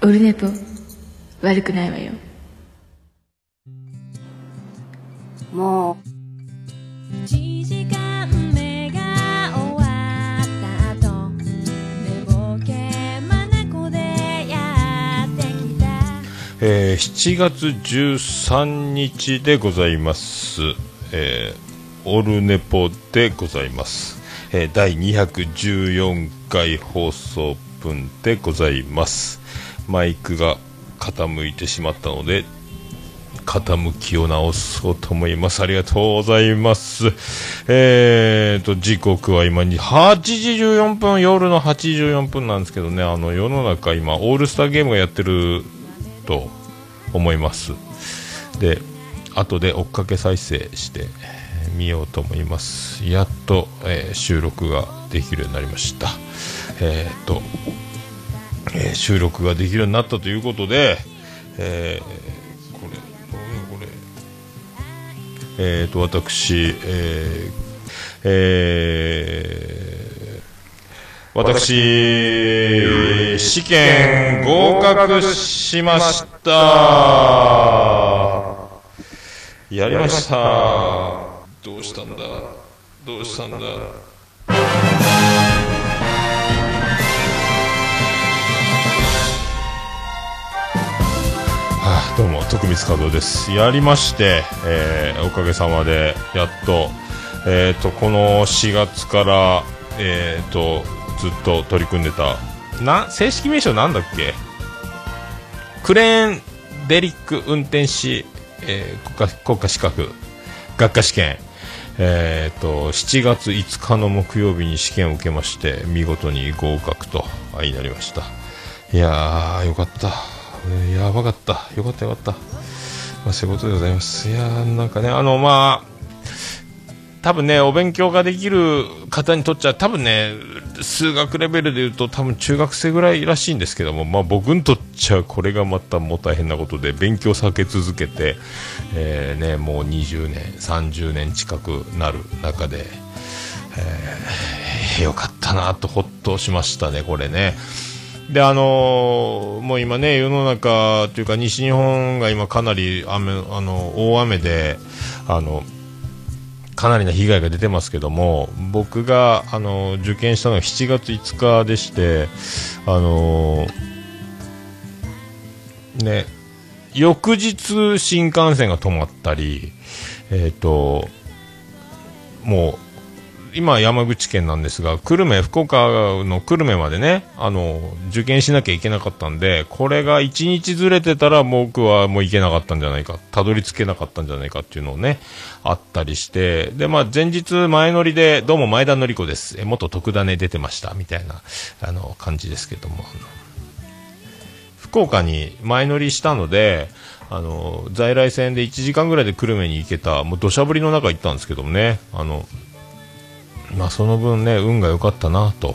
オルネポ悪くないわよ。もう。1時間目が終わった後でやってきた。えー7月13日でございます、えーオルネポでございます、えー第214回放送分でございますマイクが傾いてしまったので傾きを直そうと思います。ありがとうございます。えーと、時刻は今に8時14分、夜の8時14分なんですけどね、あの、世の中今、オールスターゲームがやってると思います。で、後で追っかけ再生してえ見ようと思います。やっと、えー収録ができるようになりました。えーと、えー収録ができるようになったということで、えーこれ、これ、これ、えーと、私、えーえー私、試験合格しました。やりました。どうしたんだ？どうしたんだ？どうも徳光和夫です。やりまして、えーおかげさまでやっと,、えー、とこの4月から、えー、とずっと取り組んでたな正式名称なんだっけ？クレーンデリック運転士、えー国家国家資格学科試験。えー、と7月5日の木曜日に試験を受けまして見事に合格とあいなりました。いやーよかった。やばかった。よかったよかった、まあ、そういうことでございます。いやーなんかねあのまあ多分ねお勉強ができる方にとっちゃ多分ね数学レベルで言うと多分中学生ぐらいらしいんですけども、まあ、僕にとっちゃこれがまたもう大変なことで勉強避け続けて、えーね、もう20年30年近くなる中で、えーよかったなとほっとしましたねこれね。であのーもう今ね世の中というか西日本が今かなり雨あの大雨であのかなりな被害が出てますけども僕があの受験したのが7月5日でしてあのね翌日新幹線が止まったりえっ、ともう今山口県なんですが久留米福岡の久留米までねあの受験しなきゃいけなかったんでこれが1日ずれてたら僕はもう行けなかったんじゃないかたどり着けなかったんじゃないかっていうのをねあったりしてでまあ前日前乗りでどうも前田典子です。え元特ダネ出てました。みたいなあの感じですけども福岡に前乗りしたのであの在来線で1時間ぐらいで久留米に行けたもう土砂降りの中行ったんですけどもねあのまあその分ね運が良かったなと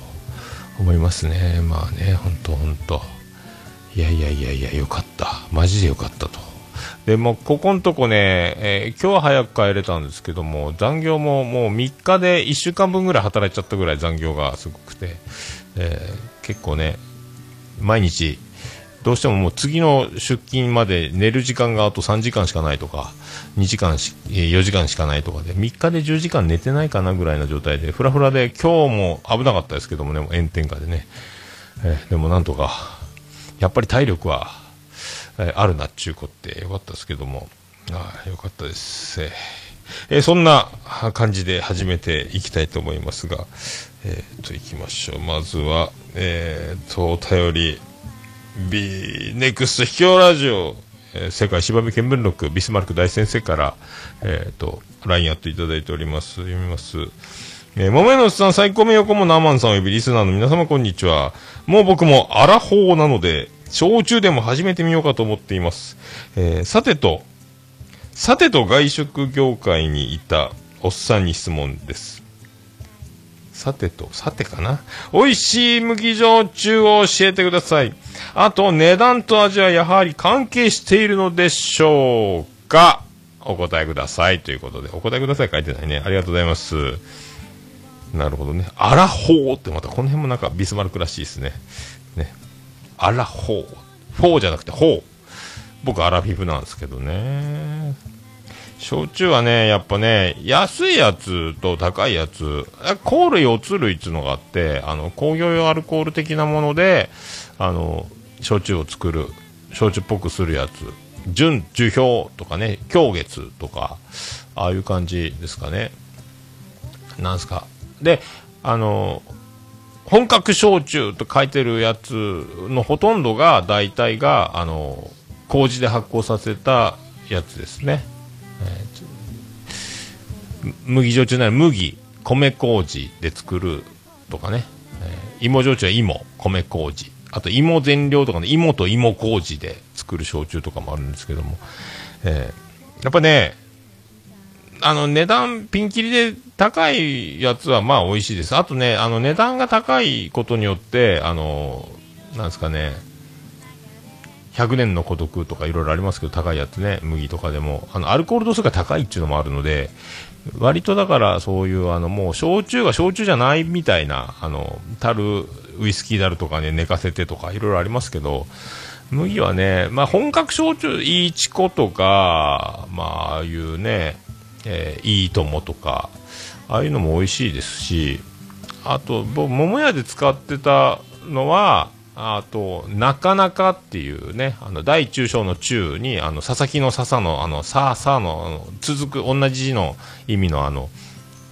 思いますね。まあね本当本当。いやいやいやいや良かった。マジで良かったと。でもここのとこね、えー今日は早く帰れたんですけども残業ももう3日で1週間分ぐらい働いちゃったぐらい残業がすごくて、えー結構ね毎日どうしてももう次の出勤まで寝る時間があと3時間しかないとか2時間し4時間しかないとかで3日で10時間寝てないかなぐらいの状態でフラフラで今日も危なかったですけどもね炎天下でね、えーでもなんとかやっぱり体力は、えーあるなっちゅうこってよかったですけども。あよかったです、えーそんな感じで始めていきたいと思いますがえー、といきましょう。まずはえー、とお便り。B ネクスト秘境ラジオ、えー世界芝見見聞録ビスマルク大先生から、えー、と LINE やっていただいております読みますえー、桃屋のおっさん、最高名誉顧問のアマンさんおよびリスナーの皆様こんにちは。もう僕もアラフォーなので、焼酎でも始めてみようかと思っています。えーさてと、さてと外食業界にいたおっさんに質問です。さてと、さてかな美味しい麦焼酎を教えてください。あと、値段と味はやはり関係しているのでしょうかお答えください。ということで、お答えください書いてないね。ありがとうございます。なるほどね。アラホーってまたこの辺もなんかビスマルクらしいですね。ね。アラホー。フォーじゃなくてフォー。僕アラフィフなんですけどね。焼酎はね、やっぱね、安いやつと高いやつ、甲類、乙類っていうのがあって、あの、工業用アルコール的なもので、あの、焼酎を作る、焼酎っぽくするやつ、純、樹氷とかね、鏡月とか、ああいう感じですかね。なんすか。で、あの、本格焼酎と書いてるやつのほとんどが、大体が、あの、麹で発酵させたやつですね。麦焼酎なら麦、米麹で作るとかね、えー芋焼酎は芋、米麹、あと芋全量とかね、芋と芋麹で作る焼酎とかもあるんですけども、えーやっぱね、あの値段ピンキリで高いやつはまあ美味しいです。あとね、あの値段が高いことによって、あの、なんですかね、100年の孤独とかいろいろありますけど、高いやつね、麦とかでも、あの、アルコール度数が高いっていうのもあるので、割とだからそういう、あの、もう、焼酎が焼酎じゃないみたいな、あの、樽、ウイスキーだるとかね、寝かせてとか、いろいろありますけど、麦はね、まあ、本格焼酎、いいチコとか、まあ、ああいうね、えーいいともとか、ああいうのも美味しいですし、あと、僕、桃屋で使ってたのは、あと、なかなかっていうね、あの、大中小の中に、あの、佐々木の笹の、あの、さあさあの、あの続く、同じ字の意味の、あの、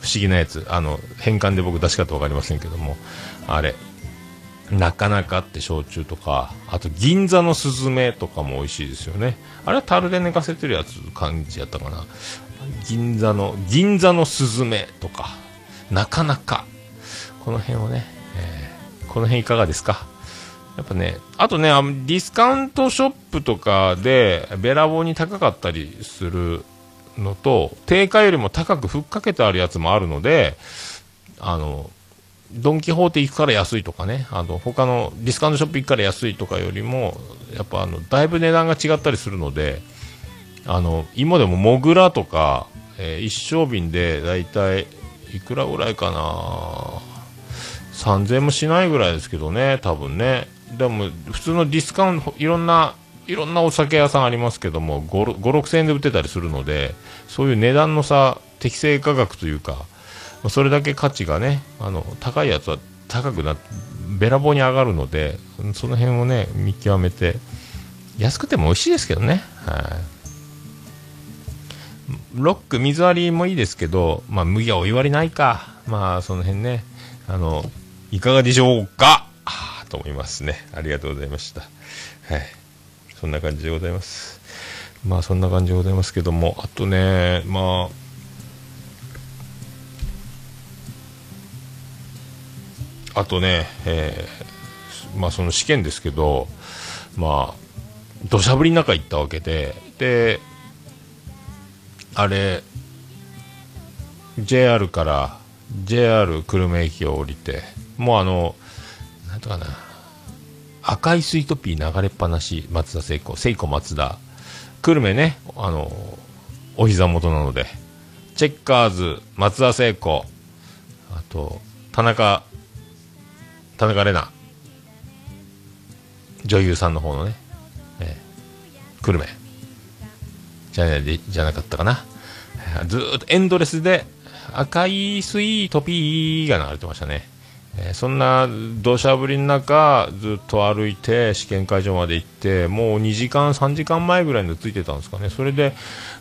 不思議なやつ、あの、変換で僕出し方わかりませんけども、あれ、なかなかって焼酎とか、あと銀座のスズメとかも美味しいですよね。あれは樽で寝かせてるやつ感じやったかな。銀座の、銀座のスズメとか、なかなか、この辺をね、えーこの辺いかがですか？やっぱね、あとね、あディスカウントショップとかで、べらぼうに高かったりするのと、定価よりも高くふっかけてあるやつもあるので、あの、ドン・キホーテ行くから安いとかね、あの、他のディスカウントショップ行くから安いとかよりも、やっぱあの、だいぶ値段が違ったりするので、あの、今でもモグラとか、えー一升瓶でだいたいいくらぐらいかな？3000もしないぐらいですけどね、多分ね。でも、普通のディスカウント、いろんな、いろんなお酒屋さんありますけども、56000円で売ってたりするので、そういう値段の差、適正価格というか、それだけ価値がね、あの、高いやつは高くな、べらぼうに上がるので、その辺をね、見極めて、安くても美味しいですけどね。はい。ロック、水割りもいいですけど、まあ、麦はお湯割りないか。まあ、その辺ね、あの、いかがでしょうか？と思いますね。ありがとうございました。はい。そんな感じでございます。まあ、そんな感じでございますけども、あとね、まあ、あとね、えーまあ、その試験ですけど、まあ、土砂降りの中行ったわけで、で、あれ、JR から JR 久留米駅を降りて、もうあの、なんとかな、赤いスイートピー流れっぱなし、松田聖子、聖子松田、久留米ね、あの、お膝元なので、チェッカーズ、松田聖子、あと、田中、田中玲奈、女優さんの方のね、えー久留米。じゃなでじゃなかったかな。ずーっとエンドレスで赤いスイートピーが流れてましたね。えーそんな土砂降りの中、ずっと歩いて試験会場まで行って、もう2時間、3時間前ぐらいに着いてたんですかね。それで、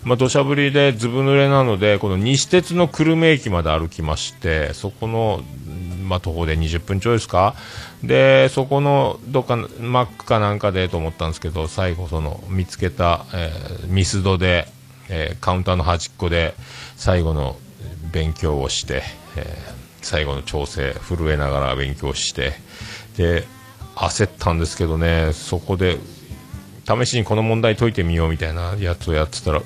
まあ、土砂降りでずぶ濡れなので、この西鉄の久留米駅まで歩きまして、そこの、まあ、徒歩で20分ちょいですかで、そこのどっか、マックかなんかでと思ったんですけど、最後その見つけた、えーミスドで、えーカウンターの端っこで最後の勉強をして、えー最後の調整、震えながら勉強して、で、焦ったんですけどね、そこで、試しにこの問題解いてみようみたいなやつをやってたら、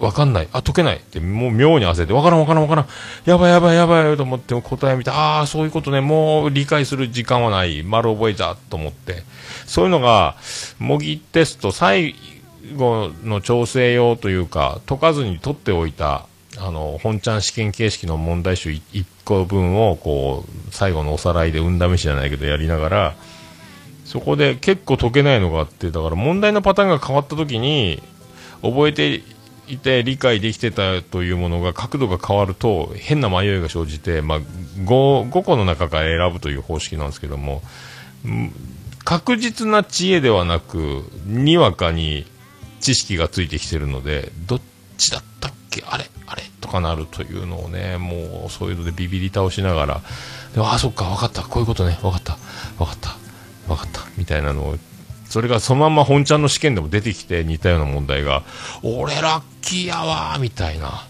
わかんない。あ、解けない。って、もう妙に焦って、わからんわからんわからん。やばいやばいやばいと思って答え見て、ああ、そういうことね。もう理解する時間はない。丸覚えたと思って。そういうのが、模擬テスト最後の調整用というか、解かずに取っておいた、あの、本ちゃん試験形式の問題集1個分を、こう、最後のおさらいで運試しじゃないけどやりながら、そこで結構解けないのがあってだから問題のパターンが変わった時に覚えていて理解できてたというものが角度が変わると変な迷いが生じて、まあ、5, 5個の中から選ぶという方式なんですけども確実な知恵ではなくにわかに知識がついてきてるのでどっちだったっけあれあれとかなるというのをねもうそういうのでビビり倒しながらでああそっか分かったこういうことね分かった分かった分かったみたいなのをそれがそのまま本ちゃんの試験でも出てきて似たような問題が俺ラッキーやわみたいな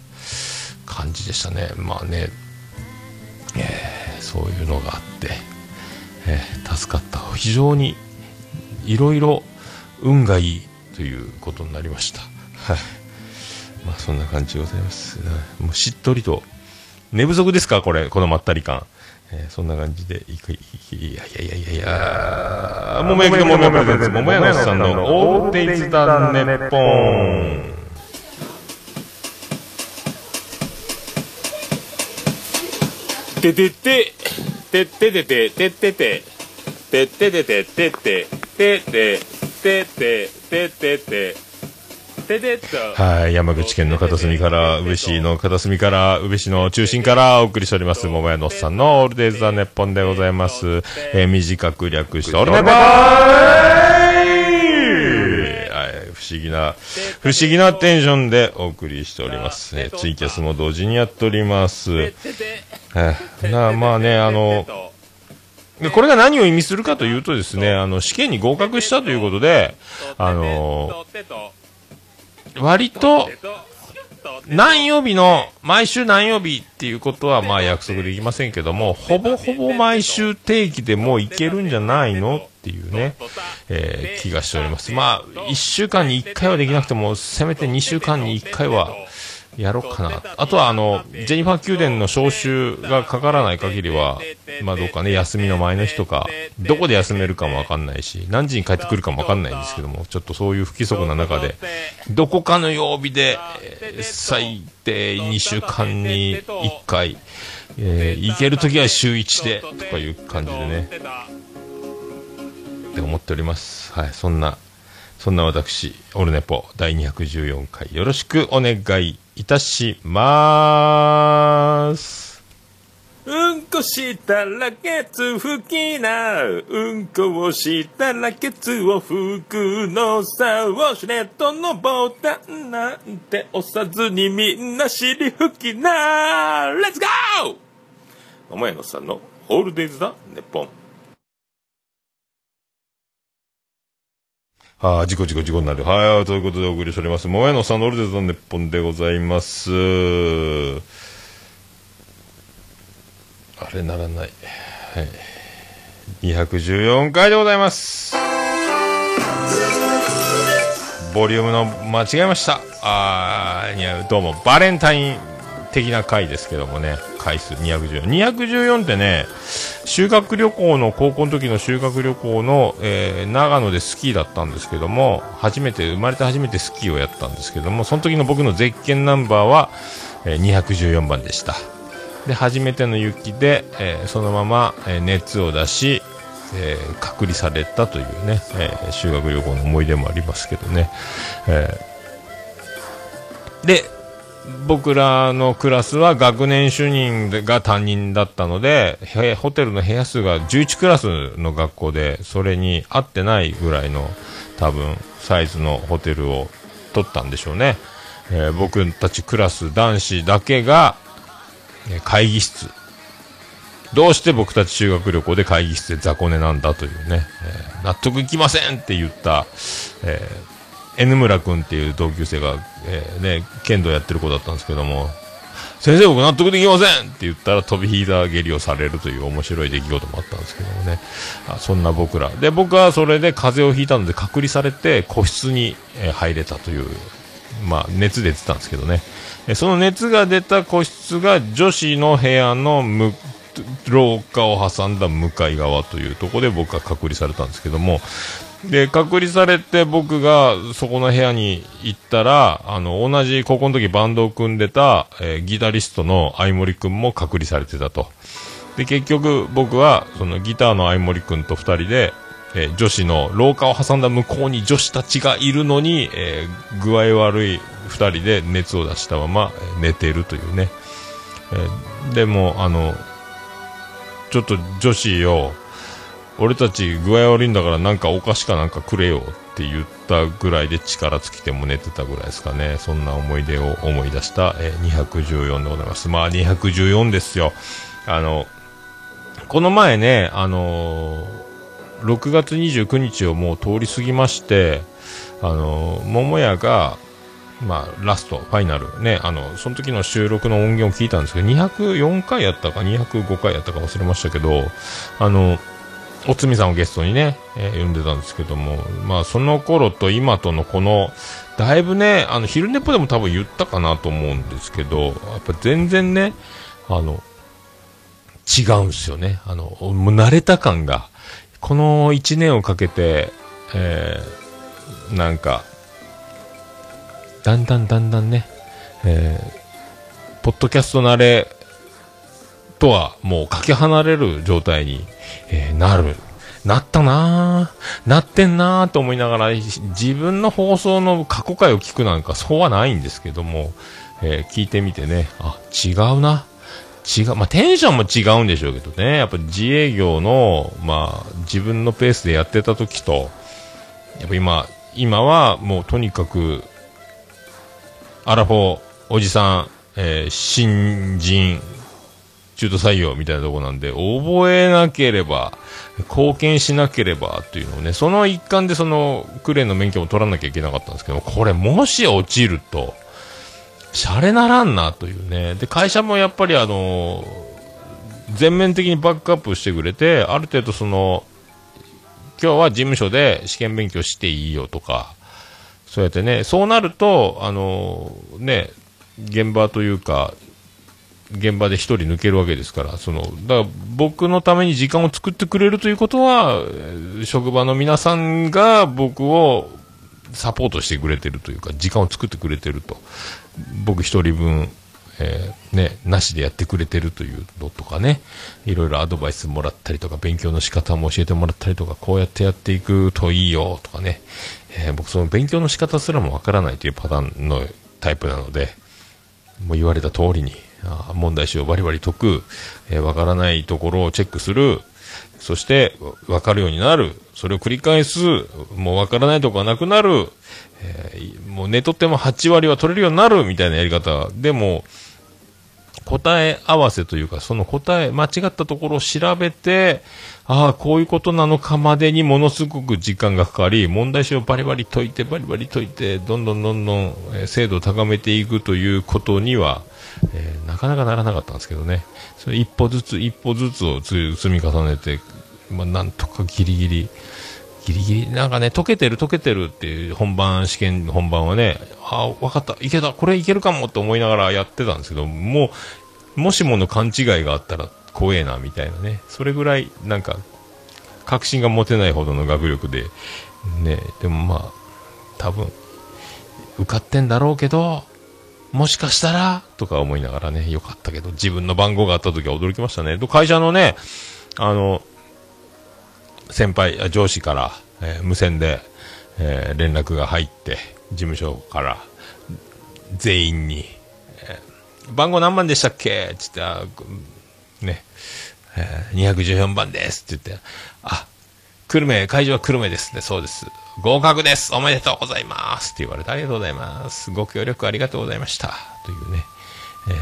感じでしたね。まあね、えーそういうのがあって、えー助かった。非常にいろいろ運がいいということになりました。はい。まあそんな感じでございます。もうしっとりと。寝不足ですかこれ、このまったり感。えー、そんな感じでいく、いやいやいやいやいやももやきのももやプでゼンツ、ももやのさんのオーテイズだねってて。ててて、てててて、ててて、てててて、ててて、ててて、ててて、ててて、はい、山口県の片隅から、宇部市の片隅から、宇部市の中心からお送りしております、桃屋のおっさんのオールデイズ・ザ・ネッポンでございます。えー短く略して、オールネポーはい、不思議な、不思議なテンションでお送りしております。えーツイキャスも同時にやっております。はいなまあね、あの、でこれが何を意味するかというとですね、あの、試験に合格したということで、あの、割と、何曜日の、毎週何曜日っていうことはまあ約束できませんけども、ほぼほぼ毎週定期でもういけるんじゃないの？っていうね、えー気がしております。まあ、1週間に1回はできなくても、せめて2週間に1回はやろうかな。あとはあの、ジェニファー宮殿の招集がかからない限りは、まあどうかね、休みの前の日とか、どこで休めるかもわかんないし、何時に帰ってくるかもわかんないんですけども、ちょっとそういう不規則な中で、どこかの曜日で、最低2週間に1回、えー行けるときは週1で、とかいう感じでね、って思っております。はい、そんな、そんな私、オルネポ第214回よろしくお願いいたしまーす。うんこしたらケツ拭きなう。んこをしたらケツを拭くのさウォシュレットのボタンなんて押さずにみんな尻拭きなレッツゴー桃屋のさんのオールデイズだネッポンああ、事故事故事故になる。はい、ということでお送りしております。桃屋のサンドルデザの日本でございます。あれならない。はい。214回でございます。ボリュームの間違えました。あーいや、どうも、バレンタイン的な回ですけどもね、回数214。214ってね、修学旅行の、高校の時の修学旅行の、えー長野でスキーだったんですけども、初めて、生まれて初めてスキーをやったんですけども、その時の僕のゼッケンナンバーは、えー214番でした。で、初めての雪で、えーそのまま、え熱を出し、えー隔離されたというね、えー修学旅行の思い出もありますけどね。えーで、僕らのクラスは学年主任が担任だったので、ホテルの部屋数が11クラスの学校で、それに合ってないぐらいの多分サイズのホテルを取ったんでしょうね。えー僕たちクラス男子だけが、え会議室。どうして僕たち修学旅行で会議室で雑魚寝なんだというね、えー納得いきませんって言った、えー N 村君っていう同級生が、えーね、剣道やってる子だったんですけども、先生僕納得できませんって言ったら飛び膝蹴りをされるという面白い出来事もあったんですけどもね。あそんな僕ら。で、僕はそれで風邪をひいたので隔離されて個室に、入れたという、まあ熱出てたんですけどね。その熱が出た個室が女子の部屋の向廊下を挟んだ向かい側というところで僕は隔離されたんですけども、で、隔離されて僕がそこの部屋に行ったら、あの、同じ高校の時バンドを組んでた、えーギタリストの相森くんも隔離されてたと。で、結局僕は、そのギターの相森くんと二人で、えー女子の廊下を挟んだ向こうに女子たちがいるのに、えー具合悪い2人で熱を出したまま、寝てるというね、えーでもあのちょっと女子よ俺たち具合悪いんだからなんかお菓子かなんかくれよって言ったぐらいで力尽きても寝てたぐらいですかね。そんな思い出を思い出した、えー214でございます。まあ214ですよ。あのこの前ねあのー6月29日をもう通り過ぎましてあのー桃屋がまあ、ラスト、ファイナル、ね、あの、その時の収録の音源を聞いたんですけど、204回やったか、205回やったか忘れましたけど、あの、おつみさんをゲストにね、えー呼んでたんですけども、まあ、その頃と今とのこの、だいぶね、あの、昼寝ぽでも多分言ったかなと思うんですけど、やっぱ全然ね、あの、違うんですよね。あの、もう慣れた感が、この1年をかけて、えーなんか、だんだんだんだんね、えーポッドキャスト慣れとはもうかけ離れる状態に、えーなる。なったなぁ。なってんなぁと思いながら、自分の放送の過去回を聞くなんかそうはないんですけども、えー聞いてみてね、あ、違うな。違う。まあ、テンションも違うんでしょうけどね。やっぱ自営業の、まあ、自分のペースでやってた時と、やっぱ今、今はもうとにかく、アラフォー、おじさん、えー新人、中途採用みたいなとこなんで、覚えなければ、貢献しなければっていうのをね、その一環でそのクレーンの免許も取らなきゃいけなかったんですけど、これもし落ちると、シャレならんなというね。で、会社もやっぱりあの全面的にバックアップしてくれて、ある程度その、今日は事務所で試験勉強していいよとか、そうやってね、そうなると、あのね、現場というか、現場で一人抜けるわけですから、その、だから僕のために時間を作ってくれるということは、職場の皆さんが僕をサポートしてくれてるというか、時間を作ってくれてると。僕一人分、えーね、なしでやってくれてるというのとかね、いろいろアドバイスもらったりとか、勉強の仕方も教えてもらったりとか、こうやってやっていくといいよとかね、えー僕その勉強の仕方すらもわからないというパターンのタイプなので、もう言われた通りに、問題集をバリバリ解く、えーわからないところをチェックする、そして、わかるようになる。それを繰り返す。もうわからないとこがなくなる。えーもう寝とっても8割は取れるようになるみたいなやり方。でも、答え合わせというか、その答え、間違ったところを調べて、ああ、こういうことなのかまでにものすごく時間がかかり、問題集をバリバリ解いて、バリバリ解いて、どんどんどんどん、精度を高めていくということには、えーなかなかならなかったんですけどね。それ一歩ずつ、一歩ずつを積み重ねて、まあ、なんとかギリギリ、ギリギリ、なんかね、解けてる解けてるっていう本番、試験本番はね、ああ、わかった、いけた、これいけるかもって思いながらやってたんですけど、もう、もしもの勘違いがあったら怖えな、みたいなね。それぐらい、なんか、確信が持てないほどの学力で、ね、でもまあ、多分、受かってんだろうけど、もしかしたら、とか思いながらね、よかったけど、自分の番号があった時は驚きましたね。と会社のね、あの、先輩、上司から、えー無線で、えー連絡が入って、事務所から、全員に、えー番号何番でしたっけ？つって、あね、えー214番ですって言って、あ、久留米、会場は久留米ですね、そうです。合格ですおめでとうございますって言われて、ありがとうございます。ご協力ありがとうございました。というね、えー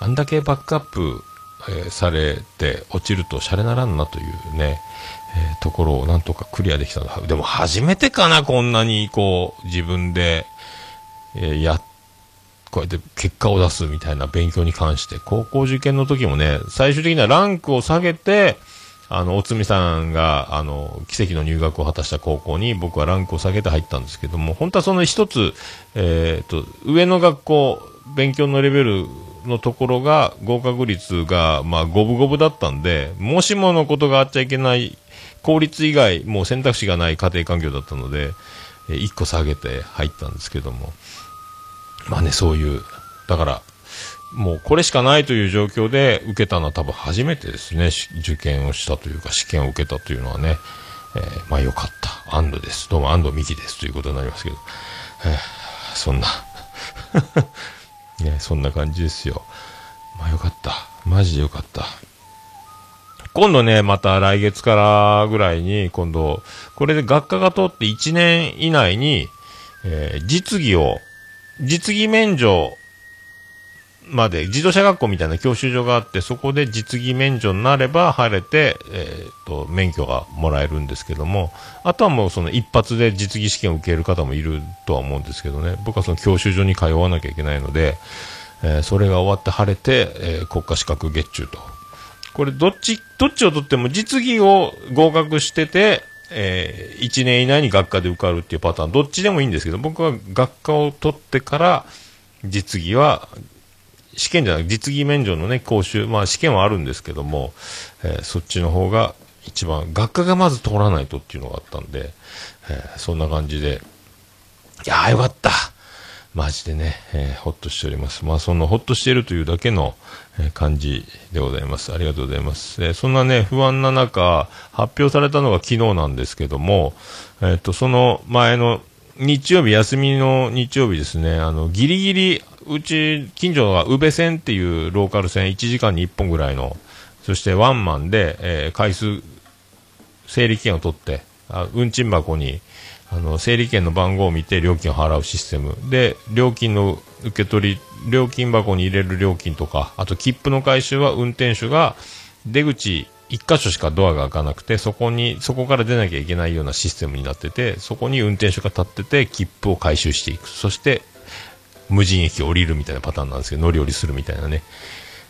あんだけバックアップ、えーされて落ちるとシャレならんなというね、えーところをなんとかクリアできたのはでも初めてかな、こんなにこう、自分で、えーやっこうやって結果を出すみたいな勉強に関して、高校受験の時もね、最終的にはランクを下げて、あの、おつみさんが、あの、奇跡の入学を果たした高校に僕はランクを下げて入ったんですけども、本当はその一つ、えっ、と、上の学校、勉強のレベルのところが、合格率が、まあ、五分五分だったんで、もしものことがあっちゃいけない、公立以外、もう選択肢がない家庭環境だったので、え一個下げて入ったんですけども、まあね、そういう、だから、もうこれしかないという状況で受けたのは多分初めてですね、受験をしたというか試験を受けたというのはね、えーまあよかった。安藤です。どうも安藤美希です。ということになりますけど。えーそんな、ね、そんな感じですよ。まあよかった。マジでよかった。今度ね、また来月からぐらいに、今度、これで学科が通って1年以内に、えー実技を、実技免除まで、自動車学校みたいな教習所があって、そこで実技免除になれば晴れて、えーと、免許がもらえるんですけども、あとはもうその一発で実技試験を受ける方もいるとは思うんですけどね、僕はその教習所に通わなきゃいけないので、えーそれが終わって晴れて、えー国家資格月中と。これどっち、どっちを取っても実技を合格してて、え1年以内に学科で受かるっていうパターン、どっちでもいいんですけど、僕は学科を取ってから、実技は、試験じゃなく実技免除のね、講習、まあ試験はあるんですけども、えーそっちの方が一番、学科がまず通らないとっていうのがあったんで、えーそんな感じで、いやーよかったマジでね、えーほっとしております。まあ、そのほっとしているというだけの、えー感じでございます。ありがとうございます。えーそんなね、不安な中、発表されたのが昨日なんですけども、えっ、と、その前の日曜日、休みの日曜日ですね、あの、ギリギリ、うち、近所が宇部線っていうローカル線、1時間に1本ぐらいの、そしてワンマンで、えー回数、整理券を取って、あ運賃箱に、あの、整理券の番号を見て料金を払うシステム。で、料金の受け取り、料金箱に入れる料金とか、あと切符の回収は運転手が出口一箇所しかドアが開かなくて、そこに、そこから出なきゃいけないようなシステムになってて、そこに運転手が立ってて、切符を回収していく。そして、無人駅降りるみたいなパターンなんですけど、乗り降りするみたいなね。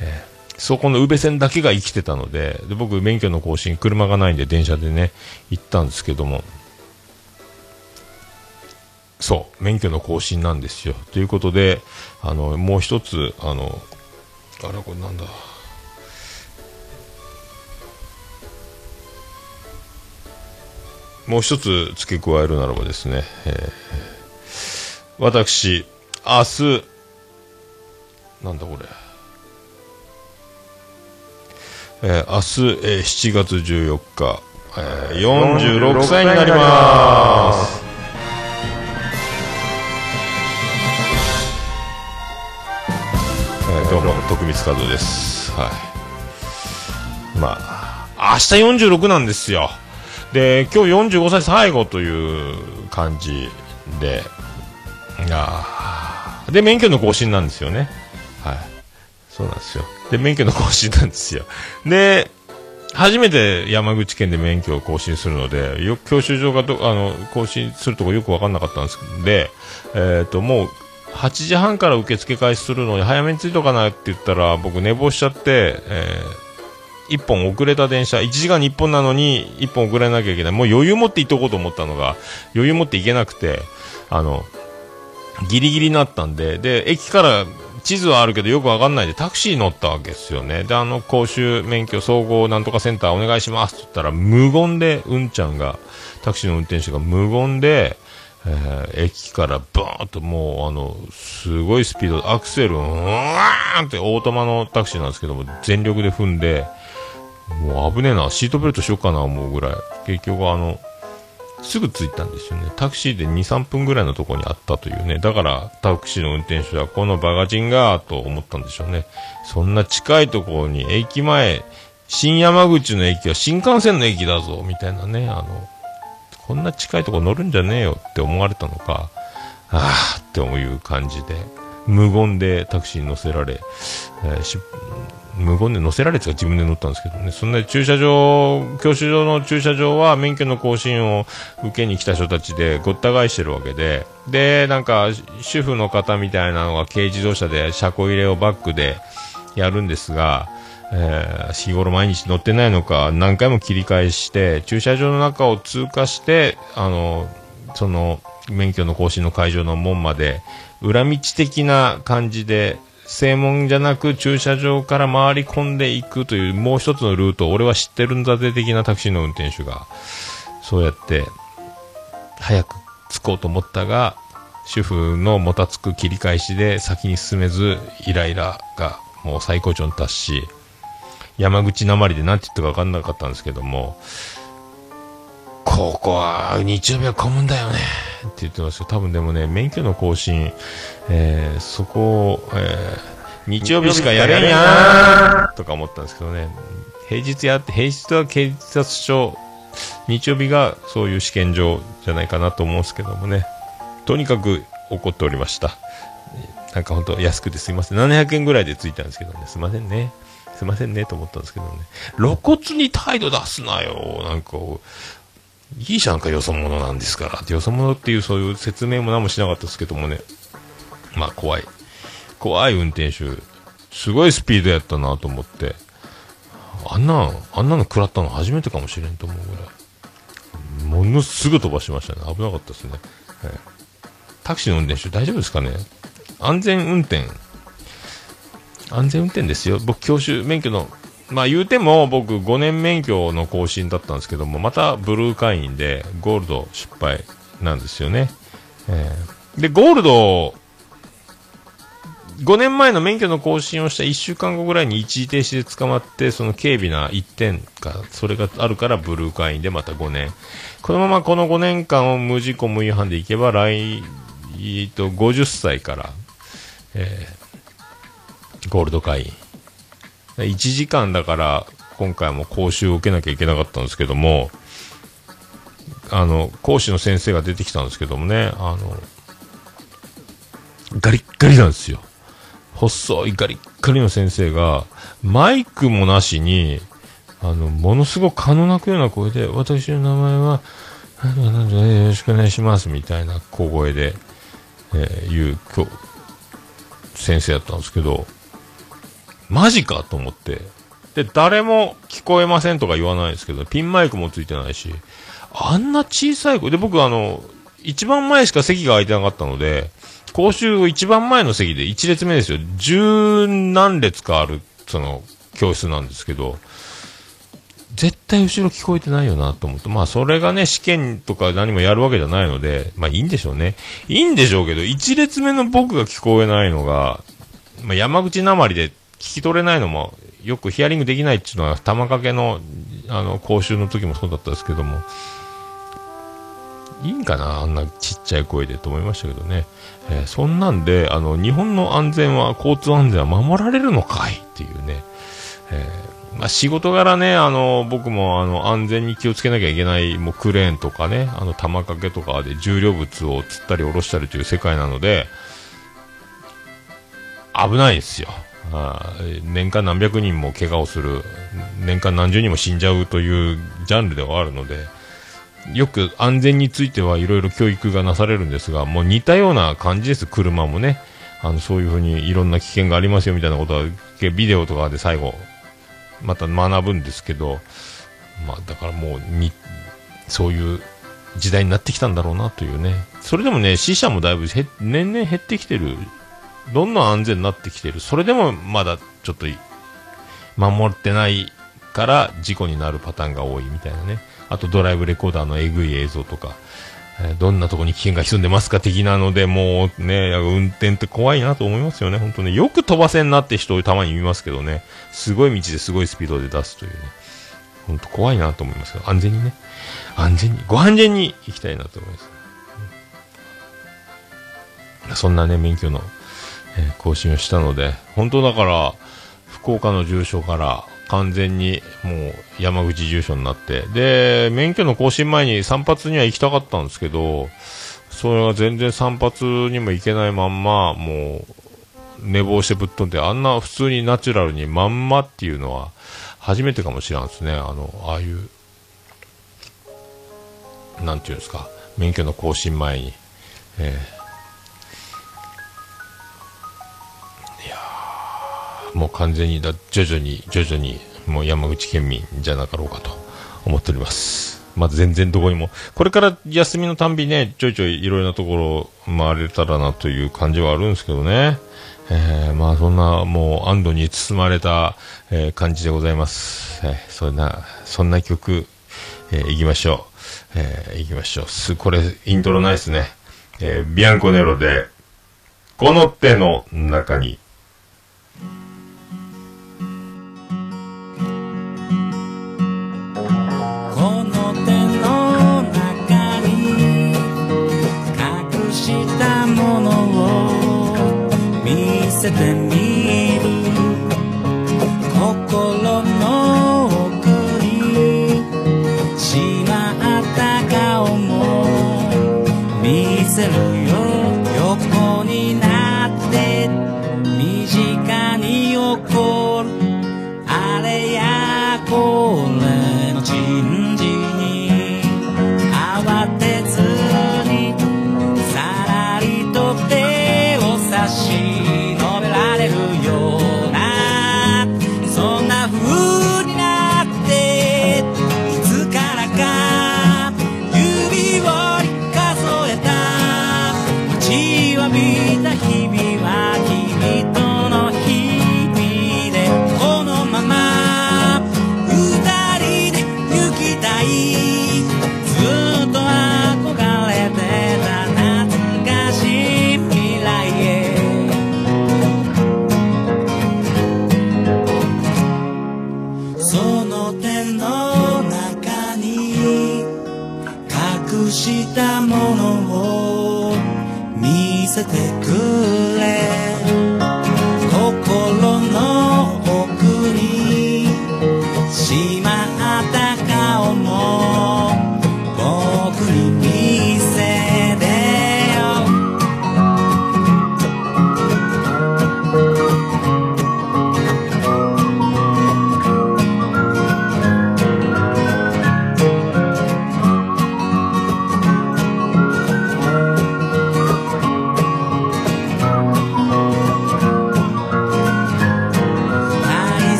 えーそこの宇部線だけが生きてたので、で僕、免許の更新、車がないんで電車でね、行ったんですけども、そう、免許の更新なんですよ。ということで、あの、もう一つ、あの、あれ、これなんだ。もう一つ付け加えるならばですね、えー私、明日、なんだこれ。えー明日、えー7月14日、えー46歳になります。えーどうも、徳光和夫です。はい。まあ、明日46なんですよ。で、今日45歳最後という感じで、いやで、免許の更新なんですよね。はい。そうなんですよ。で、免許の更新なんですよ。で、初めて山口県で免許を更新するので、よく教習所がど、あの、更新するとこよくわかんなかったんですで、えっ、と、もう、8時半から受付開始するのに早めに着いとかなって言ったら、僕寝坊しちゃって、えー、1本遅れた電車、1時間に1本なのに1本遅れなきゃいけない。もう余裕持って行っとこうと思ったのが、余裕持って行けなくて、あの、ギリギリになったんで、で、駅から地図はあるけどよくわかんないでタクシー乗ったわけですよね。で、あの、講習免許総合なんとかセンターお願いしますって言ったら、無言で、うんちゃんが、タクシーの運転手が無言で、えー駅からバーンともう、あの、すごいスピードアクセルを、うわーんってオートマのタクシーなんですけども、全力で踏んで、もう危ねえな、シートベルトしようかな思うぐらい。結局あの、すぐ着いたんですよね。タクシーで2、3分ぐらいのとこにあったというね。だから、タクシーの運転手は、このバカチンが、と思ったんでしょうね。そんな近いところに、駅前、新山口の駅は新幹線の駅だぞ、みたいなね。あの、こんな近いとこ乗るんじゃねえよって思われたのか、あーっていう感じで、無言でタクシーに乗せられ、えー無言で乗せられてた自分で乗ったんですけどね、そんな駐車場、教習所の駐車場は免許の更新を受けに来た人たちでごった返してるわけで、で、なんか、主婦の方みたいなのが軽自動車で車庫入れをバックでやるんですが、えー日頃毎日乗ってないのか何回も切り返して駐車場の中を通過してあのその免許の更新の会場の門まで裏道的な感じで正門じゃなく駐車場から回り込んでいくというもう一つのルートを俺は知ってるんだぜ的なタクシーの運転手がそうやって早く着こうと思ったが主婦のもたつく切り返しで先に進めずイライラがもう最高潮に達し山口なまりで何て言ったか分かんなかったんですけどもここは日曜日は混むんだよねって言ってますよ。多分でもね、免許の更新、えーそこを、えー日曜日しかやれんやーとか思ったんですけどね、平日やって、平日は警察署、日曜日がそういう試験場じゃないかなと思うんですけどもね、とにかく怒っておりました。なんか本当安くてすいません。700円ぐらいでついたんですけどね、すいませんね。すいませんねと思ったんですけどね。露骨に態度出すなよ。なんか、いいじゃんか、よそ者なんですか？ら。よそ者っていうそういう説明も何もしなかったですけどもね。まあ怖い。怖い運転手。すごいスピードやったなと思って。あんな、あんなの食らったの初めてかもしれんと思うぐらい。ものすぐ飛ばしましたね。危なかったですね。はいタクシーの運転手大丈夫ですかね？安全運転。安全運転ですよ。僕、教習免許の、まあ言うても僕5年免許の更新だったんですけども、またブルー会員でゴールド失敗なんですよね。えーで、ゴールド、5年前の免許の更新をした1週間後ぐらいに一時停止で捕まって、その軽微な1点か、それがあるからブルー会員でまた5年。このままこの5年間を無事故無違反でいけば、来、えっと、50歳から、えーゴールド会員。1時間だから、今回も講習を受けなきゃいけなかったんですけども、あの、講師の先生が出てきたんですけどもね、あの、ガリッガリなんですよ。細いガリッガリの先生が、マイクもなしに、あの、ものすごく可能なくような声で、私の名前は、なんとかなんとかよろしくお願いします、みたいな小声で、えー言う、今日、先生やったんですけど、マジかと思って。で、誰も聞こえませんとか言わないですけど、ピンマイクもついてないし、あんな小さい声で、僕あの、一番前しか席が空いてなかったので、講習一番前の席で一列目ですよ。十何列かある、その、教室なんですけど、絶対後ろ聞こえてないよなと思って、まあそれがね、試験とか何もやるわけじゃないので、まあいいんでしょうね。いいんでしょうけど、一列目の僕が聞こえないのが、まあ山口なまりで聞き取れないのも、よくヒアリングできないっていうのは、玉掛けの、あの、講習の時もそうだったですけども、いいんかなあんなちっちゃい声でと思いましたけどね。えーそんなんで、あの、日本の安全は、交通安全は守られるのかい？っていうね。えーまあ、仕事柄ね、あの、僕もあの、安全に気をつけなきゃいけない、もうクレーンとかね、あの、玉掛けとかで重量物を釣ったり下ろしたりという世界なので、危ないですよ。あ年間何百人も怪我をする、年間何十人も死んじゃうというジャンルではあるので、よく安全についてはいろいろ教育がなされるんですが、もう似たような感じです、車もね。あの、そういうふうにいろんな危険がありますよみたいなことは、ビデオとかで最後、また学ぶんですけど、まあ、だからもうに、そういう時代になってきたんだろうなというね。それでもね、死者もだいぶ年々減ってきてる。どんどん安全になってきてる？それでもまだちょっと守ってないから事故になるパターンが多いみたいなね。あとドライブレコーダーのえぐい映像とか、えーどんなとこに危険が潜んでますか的なので、もうね、運転って怖いなと思いますよね。本当ね。よく飛ばせんなって人をたまに見ますけどね。すごい道ですごいスピードで出すというね。本当怖いなと思いますよ。安全にね。安全に、ご安全に行きたいなと思います。そんなね、免許の、え更新をしたので、本当だから、福岡の住所から完全にもう山口住所になって、で、免許の更新前に散髪には行きたかったんですけど、それが全然散髪にも行けないまんま、もう、寝坊してぶっ飛んで、あんな普通にナチュラルにまんまっていうのは、初めてかもしれんですね。あの、ああいう、なんていうんですか、免許の更新前に。ええもう完全にだ、徐々に、徐々に、もう山口県民じゃなかろうかと思っております。まあ、全然どこにも、これから休みのたんびね、ちょいちょいいろいろなところ回れたらなという感じはあるんですけどね。えー、まあそんなもう安堵に包まれた、えー感じでございます。えーそんな、そんな曲、えー行きましょう。えー行きましょう。す、これ、イントロないですね。えービアンコネロで、この手の中に、said, let me.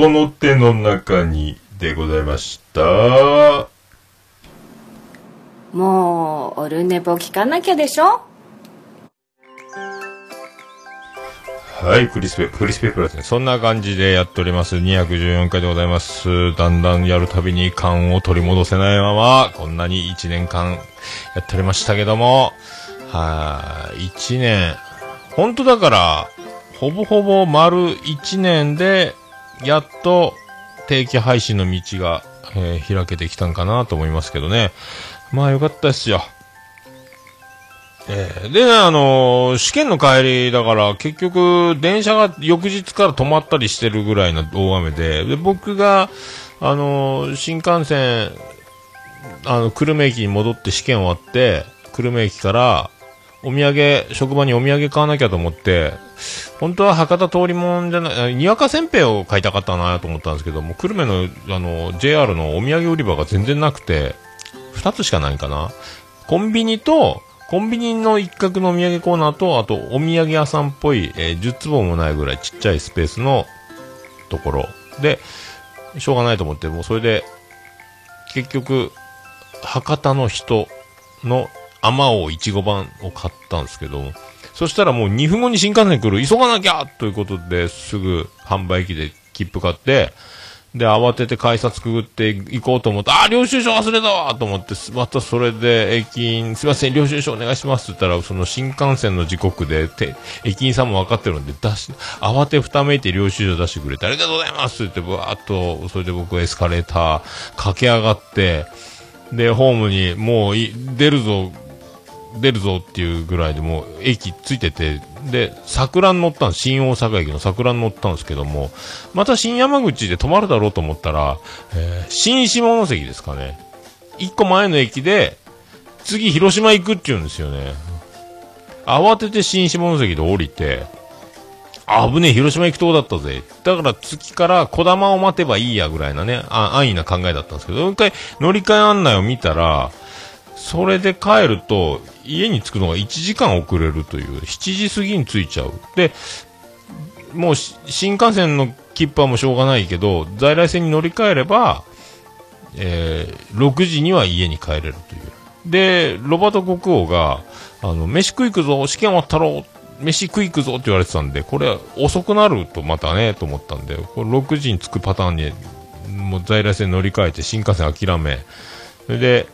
この手の中に、でございました。はもうオルネポ聞かなきゃでしょ？い、クリスペ、クリスペプラスね。そんな感じでやっております。214回でございます。だんだんやるたびに感を取り戻せないまま、こんなに1年間やっておりましたけども、はい、1年。本当だから、ほぼほぼ丸1年で、やっと定期配信の道が、えー開けてきたんかなと思いますけどね。まあよかったですよ。えーでね、あのー試験の帰りだから、結局、電車が翌日から止まったりしてるぐらいの大雨で、で、僕が、あのー新幹線、あの、久留米駅に戻って試験終わって、久留米駅から、お土産、職場にお土産買わなきゃと思って、本当は博多通りもんじゃない、にわかせんぺいを買いたかったなと思ったんですけども、久留米の、あの、JR のお土産売り場が全然なくて、二つしかないかな。コンビニと、コンビニの一角のお土産コーナーと、あとお土産屋さんっぽい、えー10坪もないぐらいちっちゃいスペースのところで、しょうがないと思って、もうそれで、結局、博多の人の甘王いちご版を買ったんですけど、そしたらもう2分後に新幹線来る、急がなきゃということで、すぐ販売機で切符買って、で、慌てて改札くぐって行こうと思って、あ、領収書忘れたわと思って、またそれで駅員、すいません、領収書お願いしますって言ったら、その新幹線の時刻で、て駅員さんも分かってるんで、出し、慌てふためいて領収書出してくれて、ありがとうございますって言って、ぶわーっと、それで僕エスカレーター駆け上がって、で、ホームにもう出るぞ、出るぞっていうぐらいでもう駅ついてて、で、桜に乗ったんです。新大阪駅の桜に乗ったんですけども、また新山口で止まるだろうと思ったら、えー新下関ですかね。一個前の駅で、次広島行くって言うんですよね。慌てて新下関で降りて、あぶねえ、広島行くとこだったぜ。だから次から小玉を待てばいいやぐらいなね、あ安易な考えだったんですけど、もう一回乗り換え案内を見たら、それで帰ると、家に着くのが1時間遅れるという、7時過ぎに着いちゃう。で、もう新幹線の切符はもうしょうがないけど、在来線に乗り換えれば、えー6時には家に帰れるという。で、ロバート国王が、あの、飯食い行くぞ、試験終わったろ、飯食い行くぞって言われてたんで、これ遅くなるとまたね、と思ったんで、これ6時に着くパターンに、もう在来線乗り換えて新幹線諦め、それで、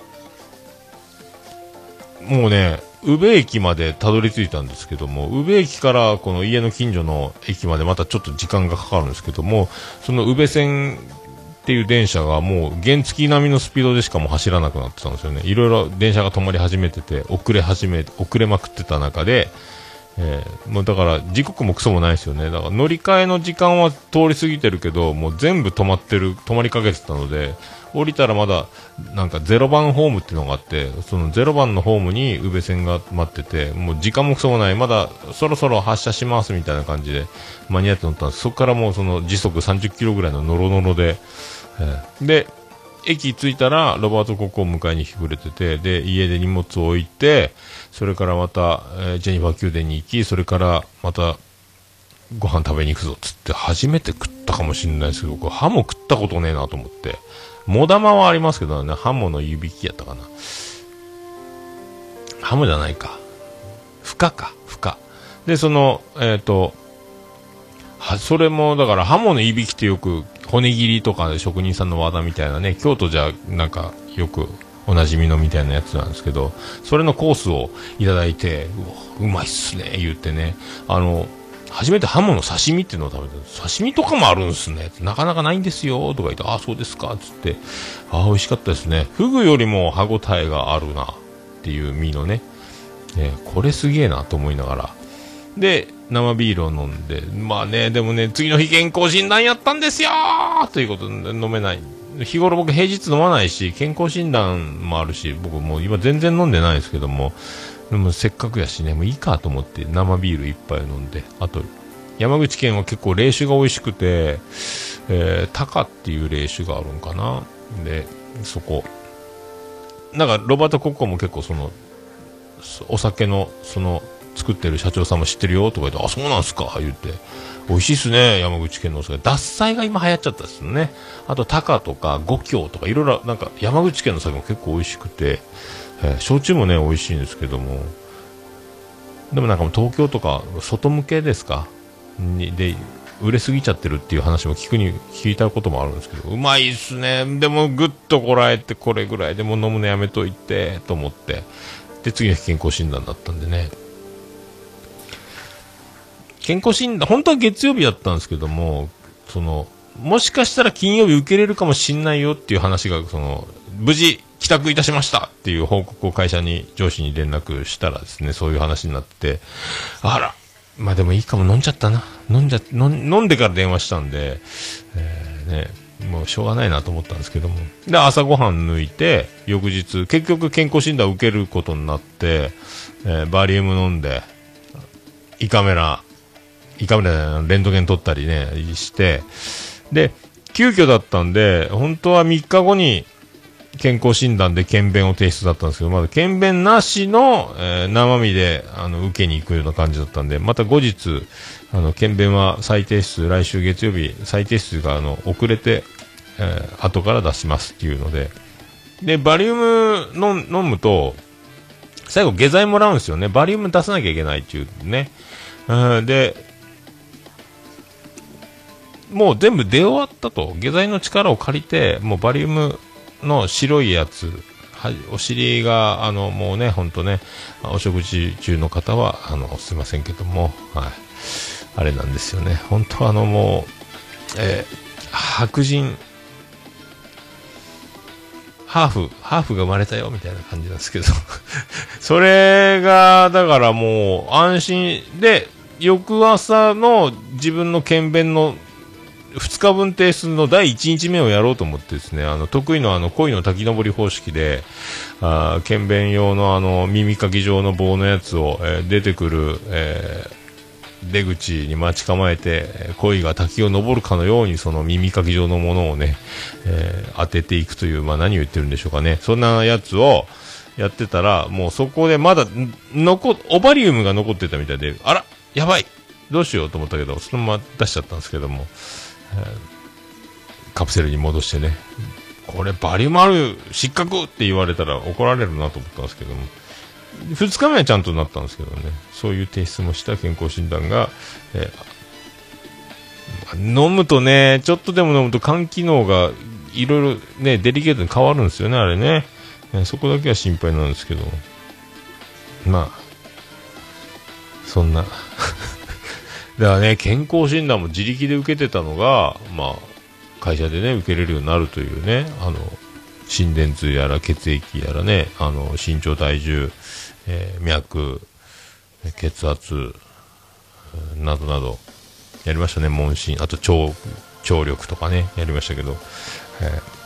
もうね、宇部駅までたどり着いたんですけども、宇部駅からこの家の近所の駅までまたちょっと時間がかかるんですけども、その宇部線っていう電車がもう原付並みのスピードでしかも走らなくなってたんですよね。いろいろ電車が止まり始めてて、遅れ始め、遅れまくってた中で、えーもうだから時刻もクソもないですよね。だから乗り換えの時間は通り過ぎてるけど、もう全部止まってる、止まりかけてたので、降りたらまだなんか0番ホームっていうのがあって、その0番のホームに宇部線が待ってて、もう時間もクソもない、まだそろそろ発車しますみたいな感じで間に合って乗ったんです。そこからもうその時速30キロぐらいのノロノロで、えーで、駅着いたら、ロバート国王を迎えに来てくれてて、で、家で荷物を置いて、それからまた、えージェニファー宮殿に行き、それからまた、ご飯食べに行くぞ、つって、初めて食ったかもしれないですけど、僕、ハモ食ったことねえなと思って。モダマはありますけどね、ハモの湯引きやったかな。ハモじゃないか。フカか、フカ。で、その、えっ、と、は、それも、だから、ハモのいびきってよく、骨切りとか職人さんの技みたいなね、京都じゃ、なんか、よく、おなじみのみたいなやつなんですけど、それのコースをいただいて、うわうまいっすね、言ってね、あの、初めてハモの刺身っていうのを食べた刺身とかもあるんすね。なかなかないんですよ、とか言って、ああ、そうですか、つって、ああ、美味しかったですね。フグよりも歯応えがあるな、っていう身のね、ねこれすげえなと思いながら。で、生ビールを飲んで、まあね、でもね、次の日健康診断やったんですよということで飲めない。日頃僕平日飲まないし、健康診断もあるし、僕もう今全然飲んでないですけども、でもせっかくやしね、もういいかと思って生ビール一杯飲んで、あと、山口県は結構冷酒が美味しくて、えー、タカっていう冷酒があるんかな。で、そこ。なんか、ロバート・コッコも結構その、お酒の、その、作ってる社長さんも知ってるよとか言って、あ、そうなんすか言って。美味しいっすね、山口県のお酒。獺祭が今流行っちゃったっすね。あと、タカとか、五京とか、いろいろ、なんか、山口県の酒も結構美味しくて、えー焼酎もね、美味しいんですけども、でもなんかもう東京とか、外向けですか？にで、売れすぎちゃってるっていう話も聞くに、聞いたこともあるんですけど、うまいっすね。でも、ぐっとこらえて、これぐらいでも飲むのやめといて、と思って。で、次の日健康診断だったんでね。健康診断、本当は月曜日だったんですけども、その、もしかしたら金曜日受けれるかもしんないよっていう話が、その、無事帰宅いたしましたっていう報告を会社に、上司に連絡したらですね、そういう話になって、あら、まあでもいいかも飲んじゃったな。飲んじゃ、飲ん飲んでから電話したんで、えーね、もうしょうがないなと思ったんですけども。で、朝ごはん抜いて、翌日、結局健康診断を受けることになって、えーバリウム飲んで、胃カメラ、胃カメラじゃないレントゲン撮ったりね、して、で、急遽だったんで、本当は3日後に健康診断で検便を提出だったんですけど、まだ検便なしの、えー生身で、あの、受けに行くような感じだったんで、また後日、あの、検便は再提出、来週月曜日、再提出が、あの、遅れて、えー後から出しますっていうので、で、バリウム飲ん飲むと、最後下剤もらうんですよね。バリウム出さなきゃいけないっていうね。うん、で、もう全部出終わったと。下剤の力を借りて、もうバリウムの白いやつ、はいお尻が、あの、もうね、ほんとね、お食事中の方は、あの、すいませんけども、はい。あれなんですよね。本当あの、もう、えー白人、ハーフ、ハーフが生まれたよ、みたいな感じなんですけど。それが、だからもう、安心で、翌朝の自分の検便の2日分提出の第1日目をやろうと思ってですね、あの、得意のあの、恋の滝登り方式で、あー検便用のあの、耳かき状の棒のやつを、えー出てくる、えー出口に待ち構えて、恋が滝を登るかのようにその耳かき状のものをね、えー当てていくという、まあ何を言ってるんでしょうかね。そんなやつをやってたら、もうそこでまだ、残、オバリウムが残ってたみたいで、あらやばいどうしようと思ったけど、そのまま出しちゃったんですけども、カプセルに戻してね、これバリウムある失格って言われたら怒られるなと思ったんですけども、2日目はちゃんとなったんですけどね、そういう提出もした健康診断が、えー飲むとね、ちょっとでも飲むと肝機能がいろいろね、デリケートに変わるんですよね、あれね。えーそこだけは心配なんですけど、まあ、そんな。だからね、健康診断も自力で受けてたのが、まあ、会社でね、受けれるようになるというね、あの、心電図やら血液やらね、あの、身長体重、えー脈、血圧、などなど、やりましたね、問診。あと、聴、聴力とかね、やりましたけど、えー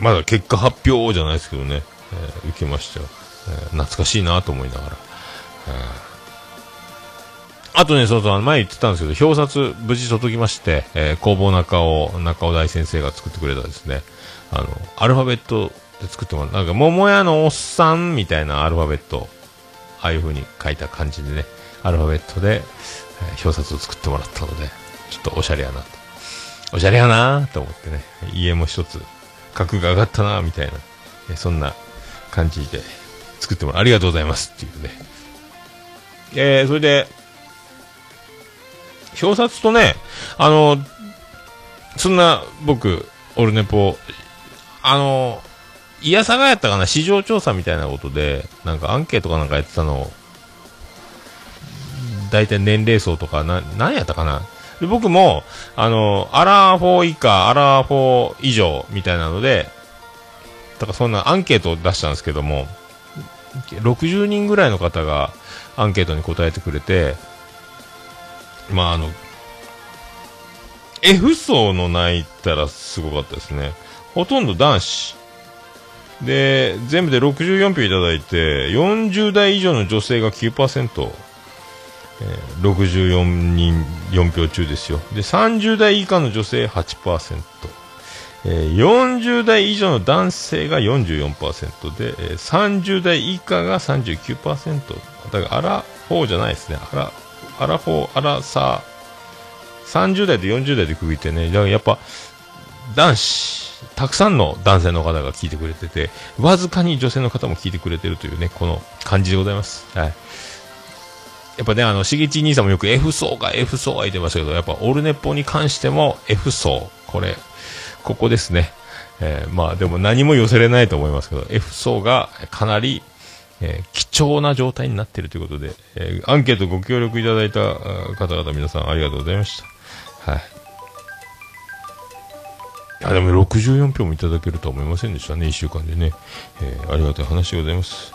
まだ結果発表じゃないですけどね、えー受けましたよ。え懐かしいなと思いながら。あとね、そうそう、前言ってたんですけど、表札無事届きまして、えー工房中尾、中尾大先生が作ってくれたですね、あの、アルファベットで作ってもらう、なんか、桃屋のおっさんみたいなアルファベット、ああいう風に書いた感じでね、アルファベットで、えー表札を作ってもらったので、ちょっとおしゃれやなと。おしゃれやなと思ってね、家も一つ、格が上がったなみたいな、えーそんな感じで作ってもらう。ありがとうございますっていうね。えー、それで、表札とね、あの、そんな、僕、オルネポ、あの、いやさがやったかな、市場調査みたいなことで、なんかアンケートかなんかやってたのを、大体年齢層とか、な、何やったかな。で僕も、あの、アラー4以下、アラー4以上みたいなので、だからそんなアンケートを出したんですけども、60人ぐらいの方がアンケートに答えてくれて、まああの、F 層の泣いたらすごかったですね。ほとんど男子。で、全部で64票いただいて、40代以上の女性が9%、えー64人4票中ですよ。で、30代以下の女性8%、え40代以上の男性が44%で、え30代以下が39%。だから、アラフォーじゃないですね。アラ、アラフォー、アラサー、30代と40代で区切ってね、だからやっぱ、男子、たくさんの男性の方が聞いてくれてて、わずかに女性の方も聞いてくれてるというね、この感じでございます。はい。やっぱね、あの、しげち兄さんもよく F 層が F 層は言ってましたけど、やっぱオルネポに関しても F 層、これ、ここですね。えーまあでも何も寄せれないと思いますけど、F 層がかなり、えー貴重な状態になっているということで、えーアンケートご協力いただいた方々皆さんありがとうございました。はい。あ、でも64票もいただけるとは思いませんでしたね、1週間でね。えーありがたい話でございます。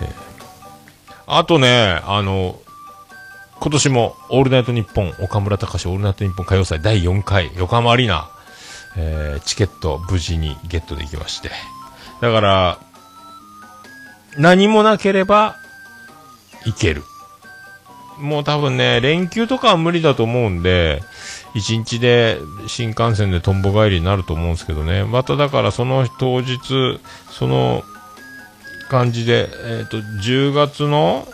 えーあとね、あの、今年も、オールナイトニッポン、岡村隆史オールナイトニッポン歌謡祭第4回、横浜アリーナ、えーチケット無事にゲットできまして。だから、何もなければ、いける。もう多分ね、連休とかは無理だと思うんで、一日で新幹線でとんぼ帰りになると思うんですけどね。まただからその当日、その感じで、えっ、と、10月の、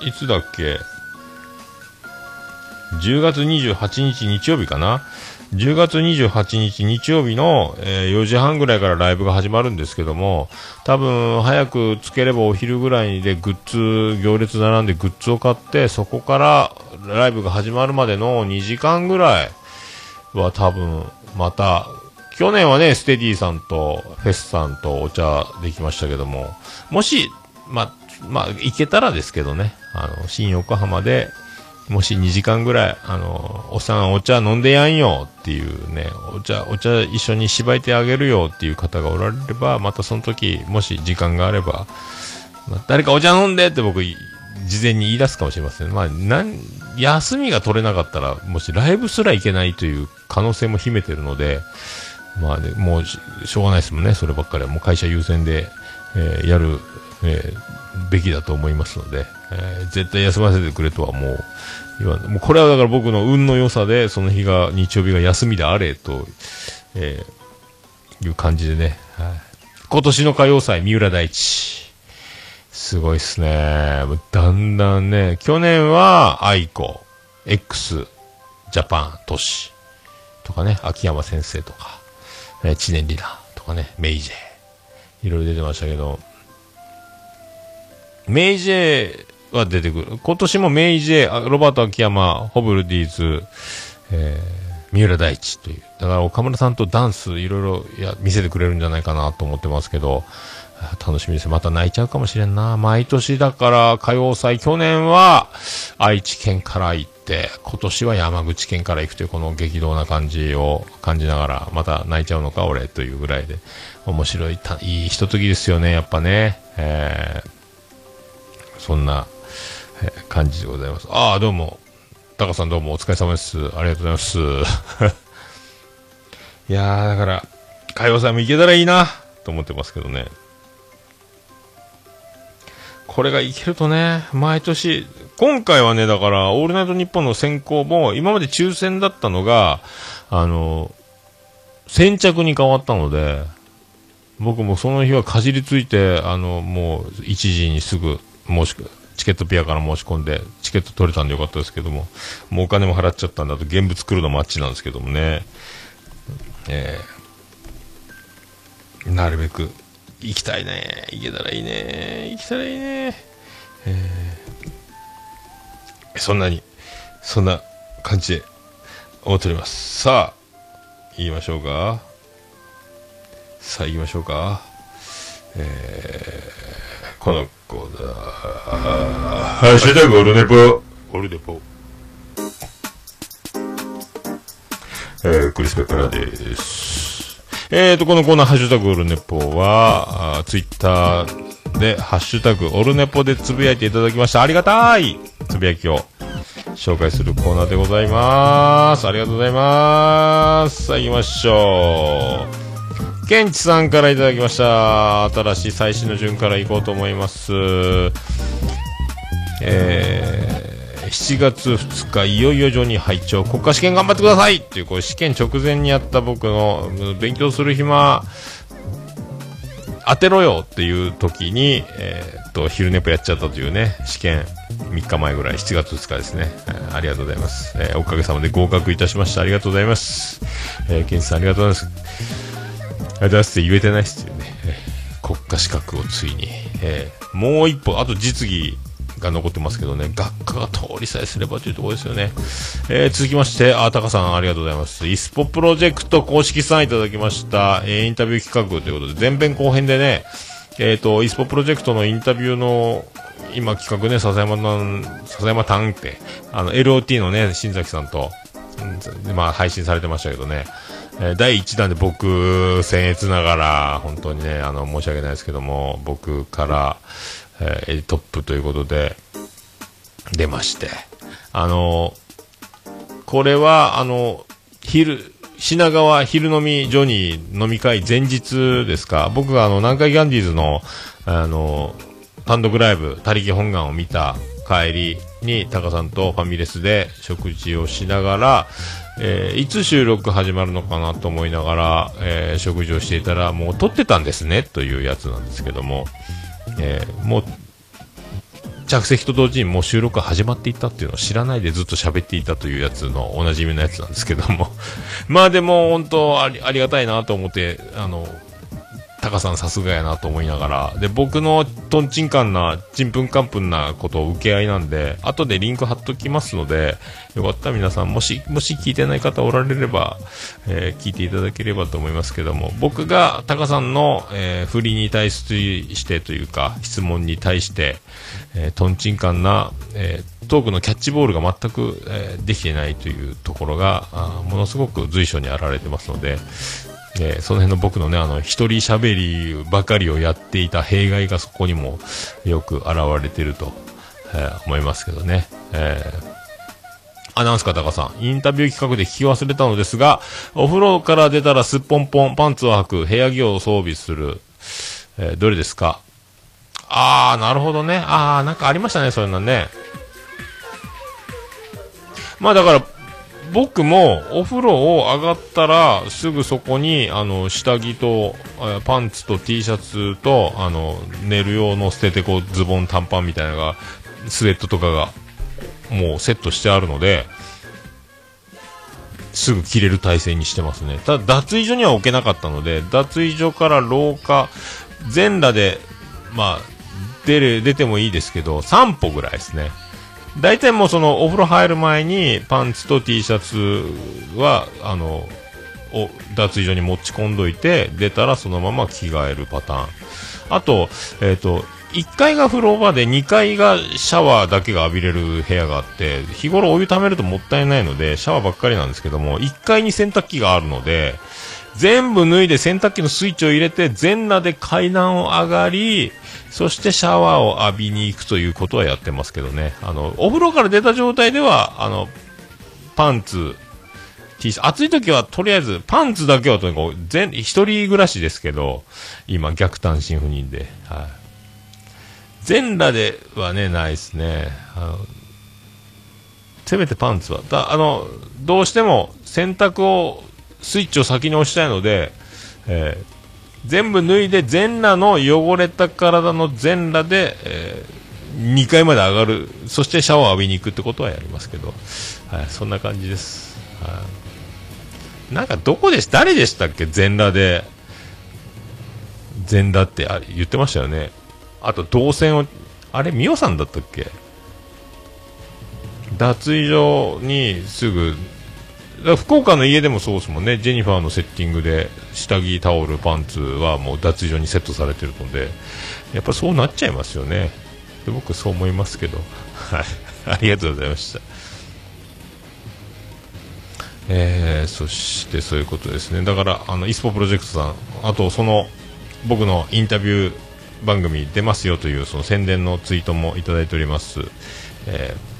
いつだっけ？10月28日日曜日かな？10月28日日曜日の、えー4時半ぐらいからライブが始まるんですけども、多分早くつければお昼ぐらいでグッズ、行列並んでグッズを買って、そこからライブが始まるまでの2時間ぐらいは多分また、去年はね、ステディさんとフェスさんとお茶できましたけども、もし、ま、まあ、行けたらですけどね、あの、新横浜で、もし2時間ぐらい、あの、おっさんお茶飲んでやんよっていうね、お茶、お茶一緒に芝居てあげるよっていう方がおられれば、またその時、もし時間があれば、まあ誰かお茶飲んでって僕、事前に言い出すかもしれません。まあ、なん、休みが取れなかったら、もしライブすら行けないという可能性も秘めてるので、まあね、もうししょうがないですもんね、そればっかりは。もう会社優先で、えーやる、えーべきだと思いますので、えー絶対休ませてくれとはもう言わ。もうこれはだから僕の運の良さで、その日が、日曜日が休みであれと、えーいう感じでね、はい今年の歌謡祭、三浦大知。すごいっすね。だんだんね、去年は、愛子、X、ジャパン、都市とかね、秋山先生とか、えー知念里奈とかね、メイジェいろいろ出てましたけど、メイジェは出てくる。今年もメイジェ、ロバート秋山、ホブルディーズ、えー三浦大知という。だから岡村さんとダンスいろいろや見せてくれるんじゃないかなと思ってますけど、楽しみです。また泣いちゃうかもしれんな。毎年だから歌謡祭、去年は愛知県から行って、今年は山口県から行くというこの激動な感じを感じながら、また泣いちゃうのか俺というぐらいで、面白い、いいひとときですよね、やっぱね。えーそんな、感じでございます。ああ、どうも。タカさんどうもお疲れ様です。ありがとうございます。いや、だから、歌謡祭も行けたらいいな、と思ってますけどね。これがいけるとね、毎年、今回はね、だから、オールナイトニッポンの選考も、今まで抽選だったのが、あの、先着に変わったので、僕もその日はかじりついて、あの、もう、1時にすぐ申しくは、チケットピアから申し込んで、チケット取れたんでよかったですけども、もうお金も払っちゃったんだと、現物来るのもあっちなんですけどもね、えーなるべく、行きたいね。行けたらいいね。行きたらいいね。えーそんなに、そんな感じで思っております。さあ、言いましょうか。さあ、行きましょうか。えー、このコーナー、ハッシュタグオルネポ、オルネポ。えー、クリス・ペプラです。えーと、このコーナー、ハッシュタグオルネポは、あツイッターで、ハッシュタグオルネポでつぶやいていただきました。ありがたいつぶやきを紹介するコーナーでございます。ありがとうございます。さあ、行きましょう。ケンチさんからいただきました。新しい最新の順から行こうと思います。えー、7月2日、いよいよジョニー拝聴国家試験頑張ってくださいっていう、こう試験直前にやった僕の、勉強する暇、当てろよっていう時に、えーっと、昼寝ぽやっちゃったというね、試験3日前ぐらい、7月2日ですね。えーありがとうございます。えーおかげさまで合格いたしました。ありがとうございます。えー、ケンチさんありがとうございます。ありがとうございます。って言えてないっす。よね。国家資格をついに。えーもう一歩、あと実技が残ってます。けどね、学科が通りさえす。ればというところです。よね。えー続きまして、あ、タカさんありがとうございます。イスポプロジェクト公式さんいただきました、えーインタビュー企画ということで、前編後編でね、えっ、と、イスポプロジェクトのインタビューの、今企画ね、笹山なん、笹山タンって、あの、LOT のね、新崎さんと、まあ、配信されてましたけどね、えー第1弾で僕、僭越ながら、本当にね、あの、申し訳ないですけども、僕から、えートップということで、出まして、あの、これは、あの、昼、品川昼飲みジョニー飲み会前日ですか。僕があの、南海ギャンディーズの、あの、単独ライブ、他力本願を見た帰りに、タカさんとファミレスで食事をしながら、えーいつ収録始まるのかなと思いながら、えー食事をしていたら、もう撮ってたんですね、というやつなんですけども、えーもう、着席と同時にもう収録が始まっていたっていうのを知らないでずっと喋っていたというやつのおなじみのやつなんですけども。まあでも本当ありありがたいなと思ってあのタカさんさすがやなと思いながら、で、僕のトンチンカンな、ちんぷんかんぷんなことを受け合いなんで、後でリンク貼っときますので、よかったら皆さん、もし、もし聞いてない方おられれば、えー聞いていただければと思いますけども、僕がタカさんの、えー振りに対してというか、質問に対して、えートンチンカンな、えートークのキャッチボールが全く、えーできてないというところが、あものすごく随所に現れてますので、えーその辺の僕のね、あの、一人喋りばかりをやっていた弊害がそこにもよく現れてると、えー思いますけどね。えーアナウンス方がさん、インタビュー企画で聞き忘れたのですが、お風呂から出たらすっぽんぽん、パンツを履く、部屋着を装備する、えーどれですか？あー、なるほどね。あー、なんかありましたね、そういうのね。まあだから、僕もお風呂を上がったらすぐそこにあの下着とパンツと T シャツとあの寝る用の捨ててこうズボン短パンみたいなのがスウェットとかがもうセットしてあるのですぐ着れる体勢にしてますね。ただ脱衣所には置けなかったので脱衣所から廊下全裸でまあ出れ出てもいいですけど3歩ぐらいですね。大体もうそのお風呂入る前にパンツと T シャツはあのお脱衣所に持ち込んどいて出たらそのまま着替えるパターン。あと,、えー、と1階が風呂場で2階がシャワーだけが浴びれる部屋があって日頃お湯ためるともったいないのでシャワーばっかりなんですけども1階に洗濯機があるので全部脱いで洗濯機のスイッチを入れて全裸で階段を上がりそしてシャワーを浴びに行くということはやってますけどね。あの、お風呂から出た状態では、あの、パンツ、T シャツ、暑い時はとりあえずパンツだけはとにかく全、一人暮らしですけど、今逆単身赴任で、はい。全裸ではね、ないですね。せめてパンツは。だあの、どうしても洗濯を、スイッチを先に押したいので、えー全部脱いで全裸の汚れた体の全裸で、え2階まで上がる。そしてシャワー浴びに行くってことはやりますけど、はい、そんな感じです、はい、なんかどこでし誰でしたっけ？全裸で。全裸ってあ言ってましたよね。あと動線をあれミオさんだったっけ？脱衣所にすぐ福岡の家でもそうですもんね、ジェニファーのセッティングで下着、タオル、パンツはもう脱衣所にセットされてるので、やっぱそうなっちゃいますよね、で僕、そう思いますけど、はい、ありがとうございました。えー、そしてそういうことですね、だからあのイスポプロジェクトさん、あとその僕のインタビュー番組出ますよというその宣伝のツイートもいただいております。えー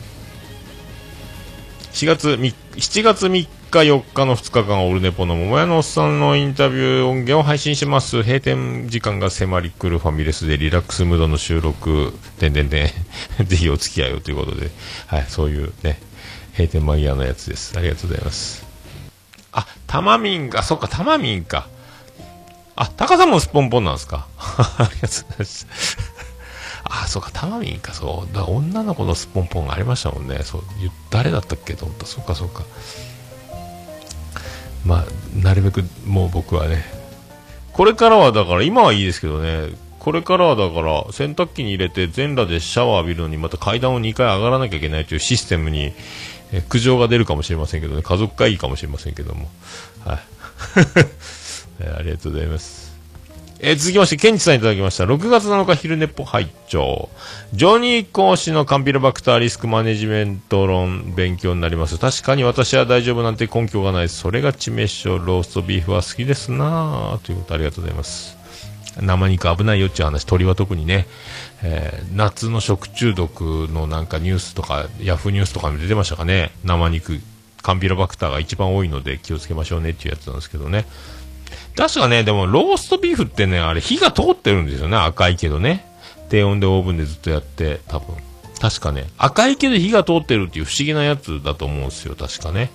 4月3 7月3日4日の2日間オルネポの桃屋のおっさんのインタビュー音源を配信します。閉店時間が迫り来るファミレスでリラックスムードの収録。てんてんてん。ぜひお付き合いをということで、はい、そういうね閉店間際のやつです。ありがとうございます。あタマミンがそっかタマミンか。あタカさもスポンポンなんですか？ありがとうございます。あ、そうか、タマミンか、そう。だ女の子のスポンポンがありましたもんね。そう、誰だったっけと思った。そうか、そうか。まあ、なるべくもう僕はね、これからはだから、今はいいですけどね、これからはだから、洗濯機に入れて全裸でシャワー浴びるのに、また階段を2回上がらなきゃいけないというシステムに、え苦情が出るかもしれませんけどね、家族会議かもしれませんけども。はい。ありがとうございます。えー続きまして、ケンチさんいただきました。6月7日昼寝っぽ拝聴ジョニー講師のカンピロバクターリスクマネジメント論勉強になります。確かに私は大丈夫なんて根拠がない。それが致命傷。ローストビーフは好きですなぁ。ということありがとうございます。生肉危ないよっていう話、鳥は特にね、えー夏の食中毒のなんかニュースとか、ヤフーニュースとかにも出てましたかね。生肉、カンピロバクターが一番多いので気をつけましょうねっていうやつなんですけどね。確かね、でもローストビーフってね、あれ火が通ってるんですよね、赤いけどね。低温でオーブンでずっとやって、多分。確かね、赤いけど火が通ってるっていう不思議なやつだと思うんですよ、確かね。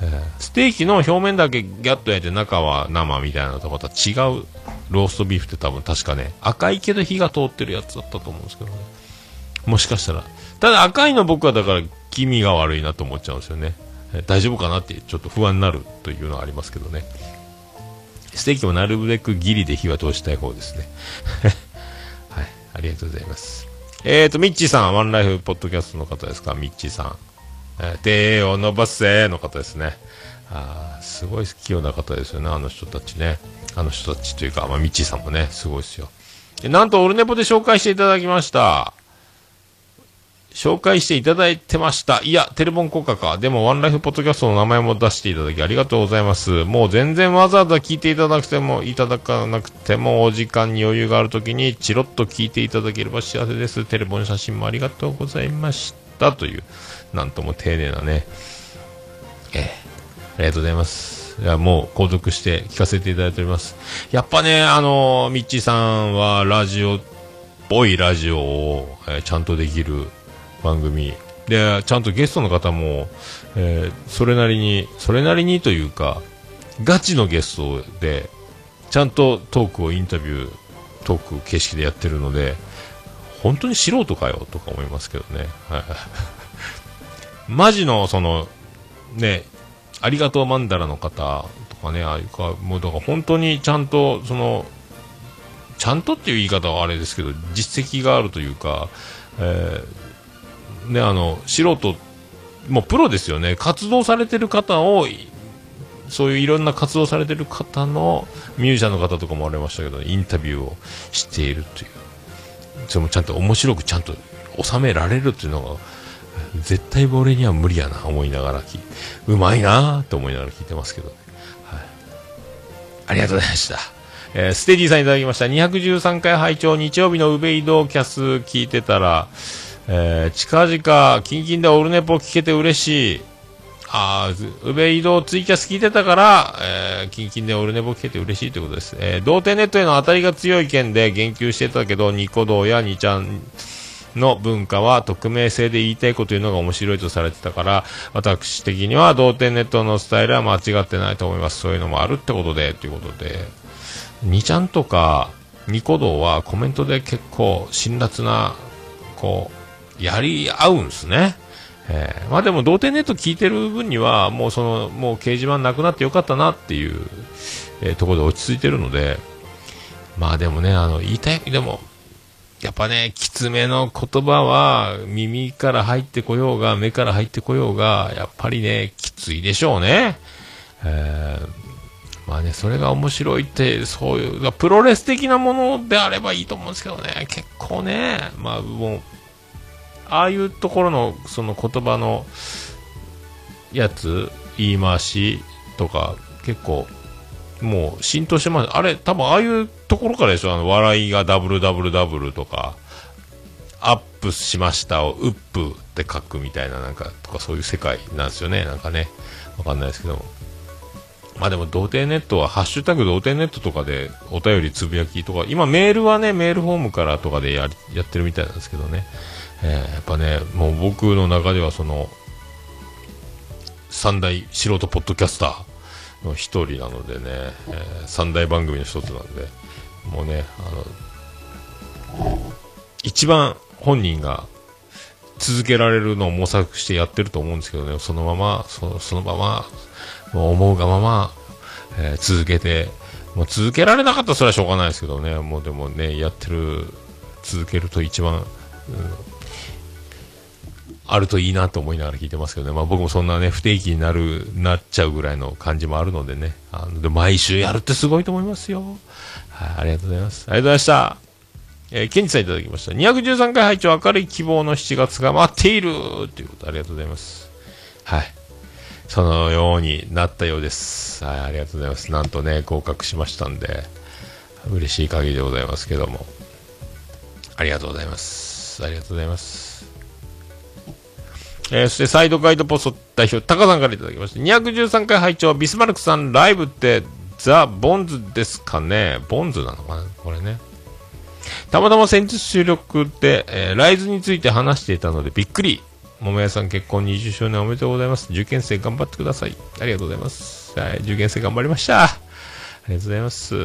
えーステーキの表面だけギャッと焼いて中は生みたいなのとまた違うローストビーフって多分確かね、赤いけど火が通ってるやつだったと思うんですけどね。もしかしたら。ただ赤いの僕はだから気味が悪いなと思っちゃうんですよね。え大丈夫かなってちょっと不安になるというのはありますけどね。ステーキもなるべくギリで火は通したい方ですね。はい、ありがとうございます。えーと、ミッチーさん、ワンライフポッドキャストの方ですか、ミッチーさん。えー手を伸ばせの方ですね。あーすごい器用な方ですよね、あの人たちね。あの人たちというか、まあ、ミッチーさんもね、すごいですよ。でなんと、オルネポで紹介していただきました。紹介していただいてました。いや、テレフォン効果か。でも、ワンライフポッドキャストの名前も出していただきありがとうございます。もう全然わざわざ聞いていただくても、いただかなくても、お時間に余裕があるときに、チロッと聞いていただければ幸せです。テレフォン写真もありがとうございました。という、なんとも丁寧なね。ええありがとうございます。いや、もう、購読して聞かせていただいております。やっぱね、あのミッチーさんは、ラジオっぽいラジオを、えーちゃんとできる番組。で、ちゃんとゲストの方も、えーそれなりに、それなりにというか、ガチのゲストで、ちゃんとトークをインタビュー、トーク形式でやってるので、本当に素人かよとか思いますけどね。はい。マジの、その、ね、ありがとうマンダラの方とかね、ああいうか、もうだから本当にちゃんと、その、ちゃんとっていう言い方はあれですけど、実績があるというか、えーね、あの、素人、もうプロですよね。活動されてる方を、そういういろんな活動されてる方のミュージシャンの方とかもありましたけど、インタビューをしているという。それもちゃんと面白くちゃんと収められるっていうのが、絶対俺には無理やな、思いながら聞いうまいなと思いながら聞いてますけどね。はい。ありがとうございました。えーステディさんいただきました。213回拝聴日曜日のウベイドキャス聞いてたら、えー近々、キンキンでオルネポ聞けて嬉しい。あーウベイドツイキャス聞いてたから、えー、キンキンでオルネポ聞けて嬉しいということです。えー、童貞ネットへの当たりが強い件で言及してたけど、ニコ動やニちゃんの文化は匿名性で言いたいこと言うのが面白いとされてたから、私的には童貞ネットのスタイルは間違ってないと思います。そういうのもあるってことで、ということで。ニちゃんとかニコ動はコメントで結構辛辣な、こう、やり合うんですね。えーまあでも、童貞ネット聞いてる分には、もうその、もう掲示板なくなってよかったなっていう、えーところで落ち着いてるので、まあでもね、あの、言いたい、でも、やっぱね、きつめの言葉は、耳から入ってこようが、目から入ってこようが、やっぱりね、きついでしょうね。えーまあね、それが面白いって、そういう、プロレス的なものであればいいと思うんですけどね、結構ね、まあもう、ああいうところの、その言葉の、やつ、言い回しとか、結構、もう浸透してます。あれ、多分ああいうところからでしょ、あの、笑いがダブルダブルダブルとか、アップしましたを、ウップって書くみたいな、なんか、とかそういう世界なんですよね、なんかね。わかんないですけども。まあでも、童貞ネットは、ハッシュタグ童貞ネットとかでお便りつぶやきとか、今メールはね、メールフォームからとかでややってるみたいなんですけどね。えーやっぱね、もう僕の中ではその、三大素人ポッドキャスターの一人なのでね、えー三大番組の一つなんで、もうね、あの、一番本人が続けられるのを模索してやってると思うんですけどね、そのまま、そそのまま、思うがまま、えー続けて、もう続けられなかったらそれはしょうがないですけどね、もうでもね、やってる、続けると一番、うんあるといいなと思いながら聞いてますけどね、まあ、僕もそんなね、不定期になる、なっちゃうぐらいの感じもあるのでね、あので毎週やるってすごいと思いますよ。はい、ありがとうございます。ありがとうございました。えー、ケンジさんいただきました。213回拝聴明るい希望の7月が待っているということありがとうございます。はい。そのようになったようです。はい、ありがとうございます。なんとね、合格しましたんで、嬉しい限りでございますけども。ありがとうございます。ありがとうございます。えーそしてサイドガイドポスト代表、タカさんからいただきました。213回拝聴ビスマルクさんライブってザ・ボンズですかねボンズなのかな？これね。たまたま先日収録で、えーライズについて話していたのでびっくり。桃屋さん結婚20周年おめでとうございます。受験生頑張ってください。ありがとうございます。はい、受験生頑張りました。ありがとうございます。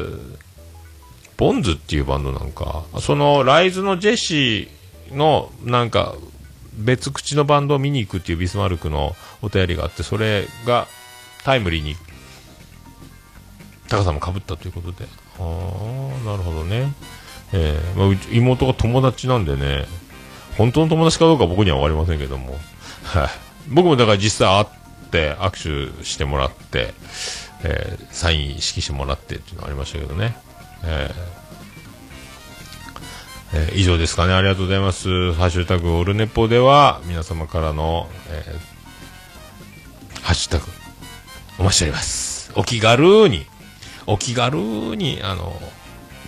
ボンズっていうバンドなんか、そのライズのジェシーの、なんか、別口のバンドを見に行くっていうビスマルクのお便りがあって、それがタイムリーに、タカさんも被ったということで。ああ、なるほどね。えーまあ、妹が友達なんでね、本当の友達かどうか僕には分かりませんけども、はい。僕もだから実際会って、握手してもらって、えーサイン色してもらってっていうのがありましたけどね。えーえー以上ですかね。ありがとうございます。ハッシュタグオルネポでは皆様からの、えーハッシュタグお待ちしております。お気軽に、お気軽に、あの、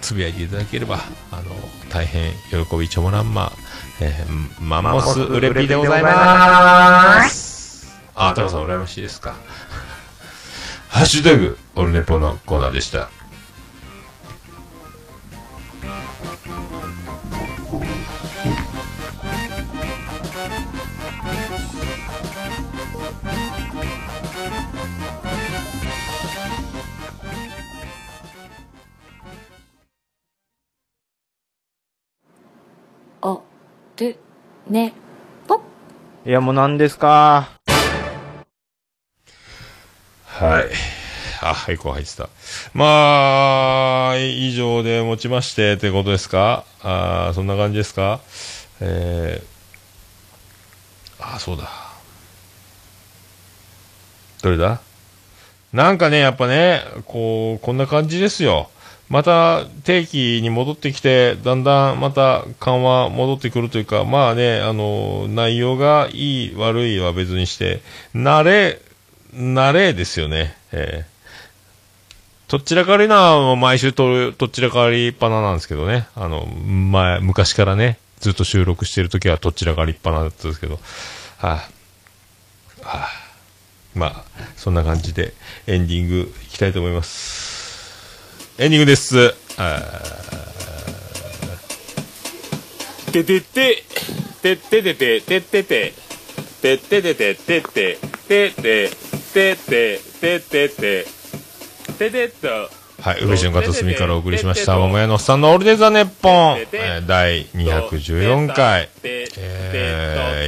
つぶやいていただければ、あの、大変喜びちょもらんま、えーマンモスウレピでございます。あ、タカさん羨ましいですか。ハッシュタグオルネポのコーナーでした。る、ね、ぽ。いや、もう何ですか？はい。あ、はい、こう入ってた。まあ、以上で持ちましてってことですか？あーそんな感じですか？えー、あ、そうだ。どれだ？なんかね、やっぱね、こう、こんな感じですよ。また定期に戻ってきて、だんだんまた緩和戻ってくるというか、まあね、あの、内容がいい、悪いは別にして、慣れ、慣れですよね。えーとっちらかりな毎週と、とっちらかりっぱななんですけどね。あの、前、昔からね、ずっと収録してるときはとっちらかりっぱなだったんですけど、はい、はあ、まあ、そんな感じでエンディングいきたいと思います。エンディングです。あててて、て。っててて、てってて、てっててて、てって、てって、てって、ててて、ててっと。はい、宇部潤片隅からお送りしました、桃屋のおっさんのオールデザネッポン、えー第214回、え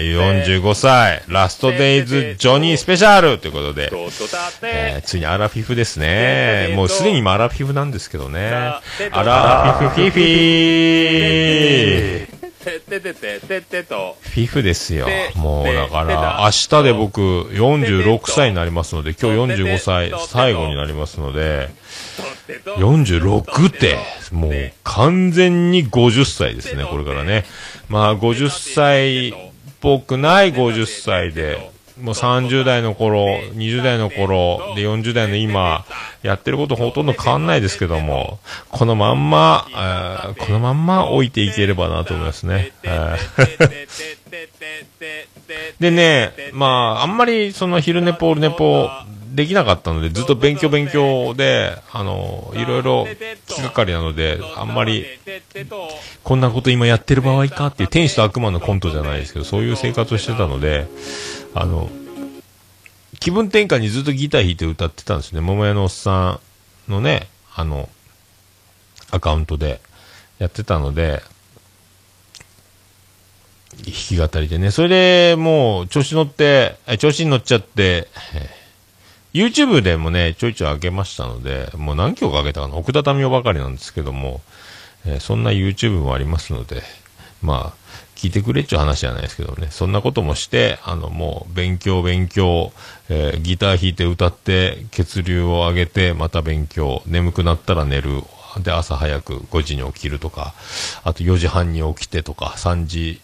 ー、45歳、ラストデイズジョニースペシャルということで、えーついにアラフィフですね。もうすでに今アラフィフなんですけどね。アラフィフフィフィーてっててて、てってと。フィフですよ。もうだから、明日で僕46歳になりますので、今日45歳最後になりますので、46って、もう完全に50歳ですね、これからね。まあ50歳っぽくない50歳で、もう30代の頃、20代の頃、で40代の今、やってることほとんど変わんないですけども、このまんま、えこのまんま置いていければなと思いますね。でね、まあ、あんまりその昼寝ポールネポできなかったので、ずっと勉強勉強で、あの、いろいろ気がかりなので、あんまり、こんなこと今やってる場合かっていう天使と悪魔のコントじゃないですけど、そういう生活をしてたので、あの、気分転換にずっとギター弾いて歌ってたんですね。桃屋のおっさんのね、あの、アカウントでやってたので、弾き語りでね。それでもう調子乗って、調子に乗っちゃって、YouTube でもね、ちょいちょい上げましたので、もう何曲上げたかな奥田民生ばかりなんですけども、えーそんな YouTube もありますので、まあ、聞いてくれっちゅう話じゃないですけどね、そんなこともして、あの、もう、勉強、勉強、えーギター弾いて歌って、血流を上げて、また勉強、眠くなったら寝る、で、朝早く5時に起きるとか、あと4時半に起きてとか、3時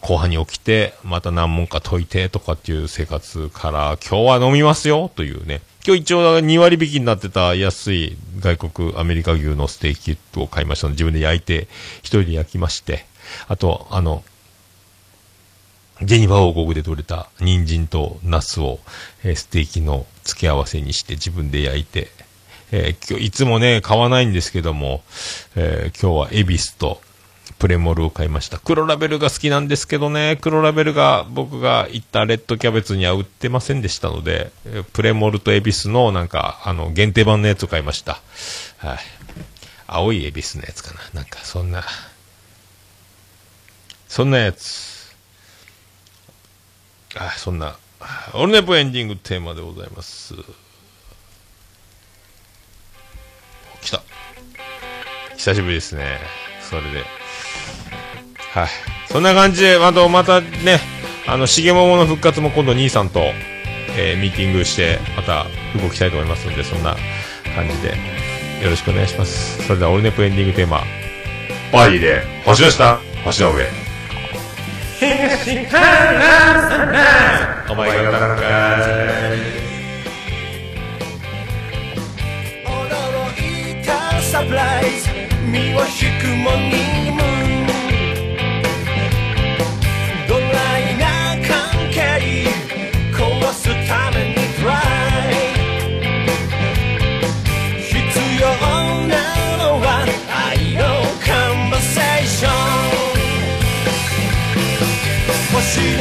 後半に起きて、また何問か解いてとかっていう生活から、今日は飲みますよというね。今日一応2割引きになってた安い外国アメリカ牛のステーキを買いましたので、自分で焼いて、一人で焼きまして、あと、あの、ジェニファー王国で採れた人参とナスを、えステーキの付け合わせにして自分で焼いて、えー今日いつもね、買わないんですけども、えー今日はエビスとプレモルを買いました。黒ラベルが好きなんですけどね、黒ラベルが僕が行ったレッドキャベツには売ってませんでしたので、プレモルとエビスのなんか、あの、限定版のやつを買いました。はい。青いエビスのやつかな。なんか、そんな。そんなやつ。あ、そんな、オルネポエンディングテーマでございます。来た。久しぶりですね。それで。はい。そんな感じで、あとまたね、あの、しげももの復活も今度兄さんと、えーミーティングして、また動きたいと思いますので、そんな感じで、よろしくお願いします。それでは、オルネポエンディングテーマ、バイで、星の下、星の上。お前がなんか驚いたサプライズ。身を引くモーニ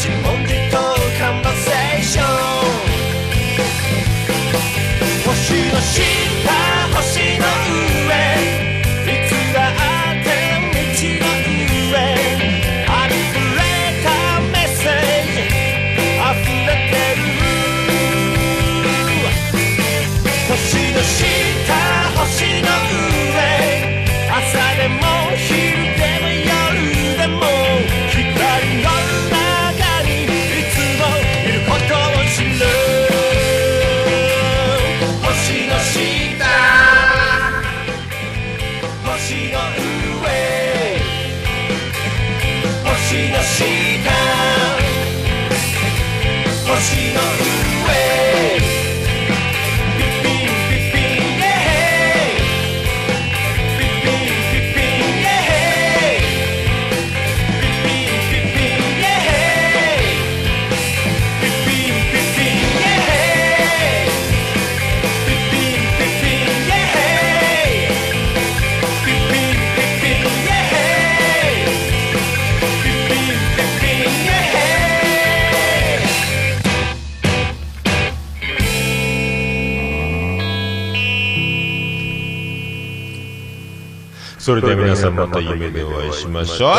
watching それでは皆さんまた夢でお会いしましょう。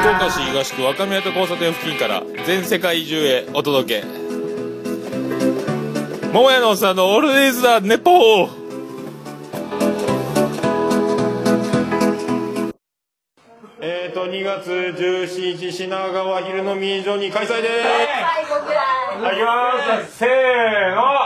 福岡市東区若宮と交差点付近から全世界中へお届け桃屋のおっさんのオールディーズだネポー2月17日、品川昼のミージョに開催でーす。はい、行きます。せーの。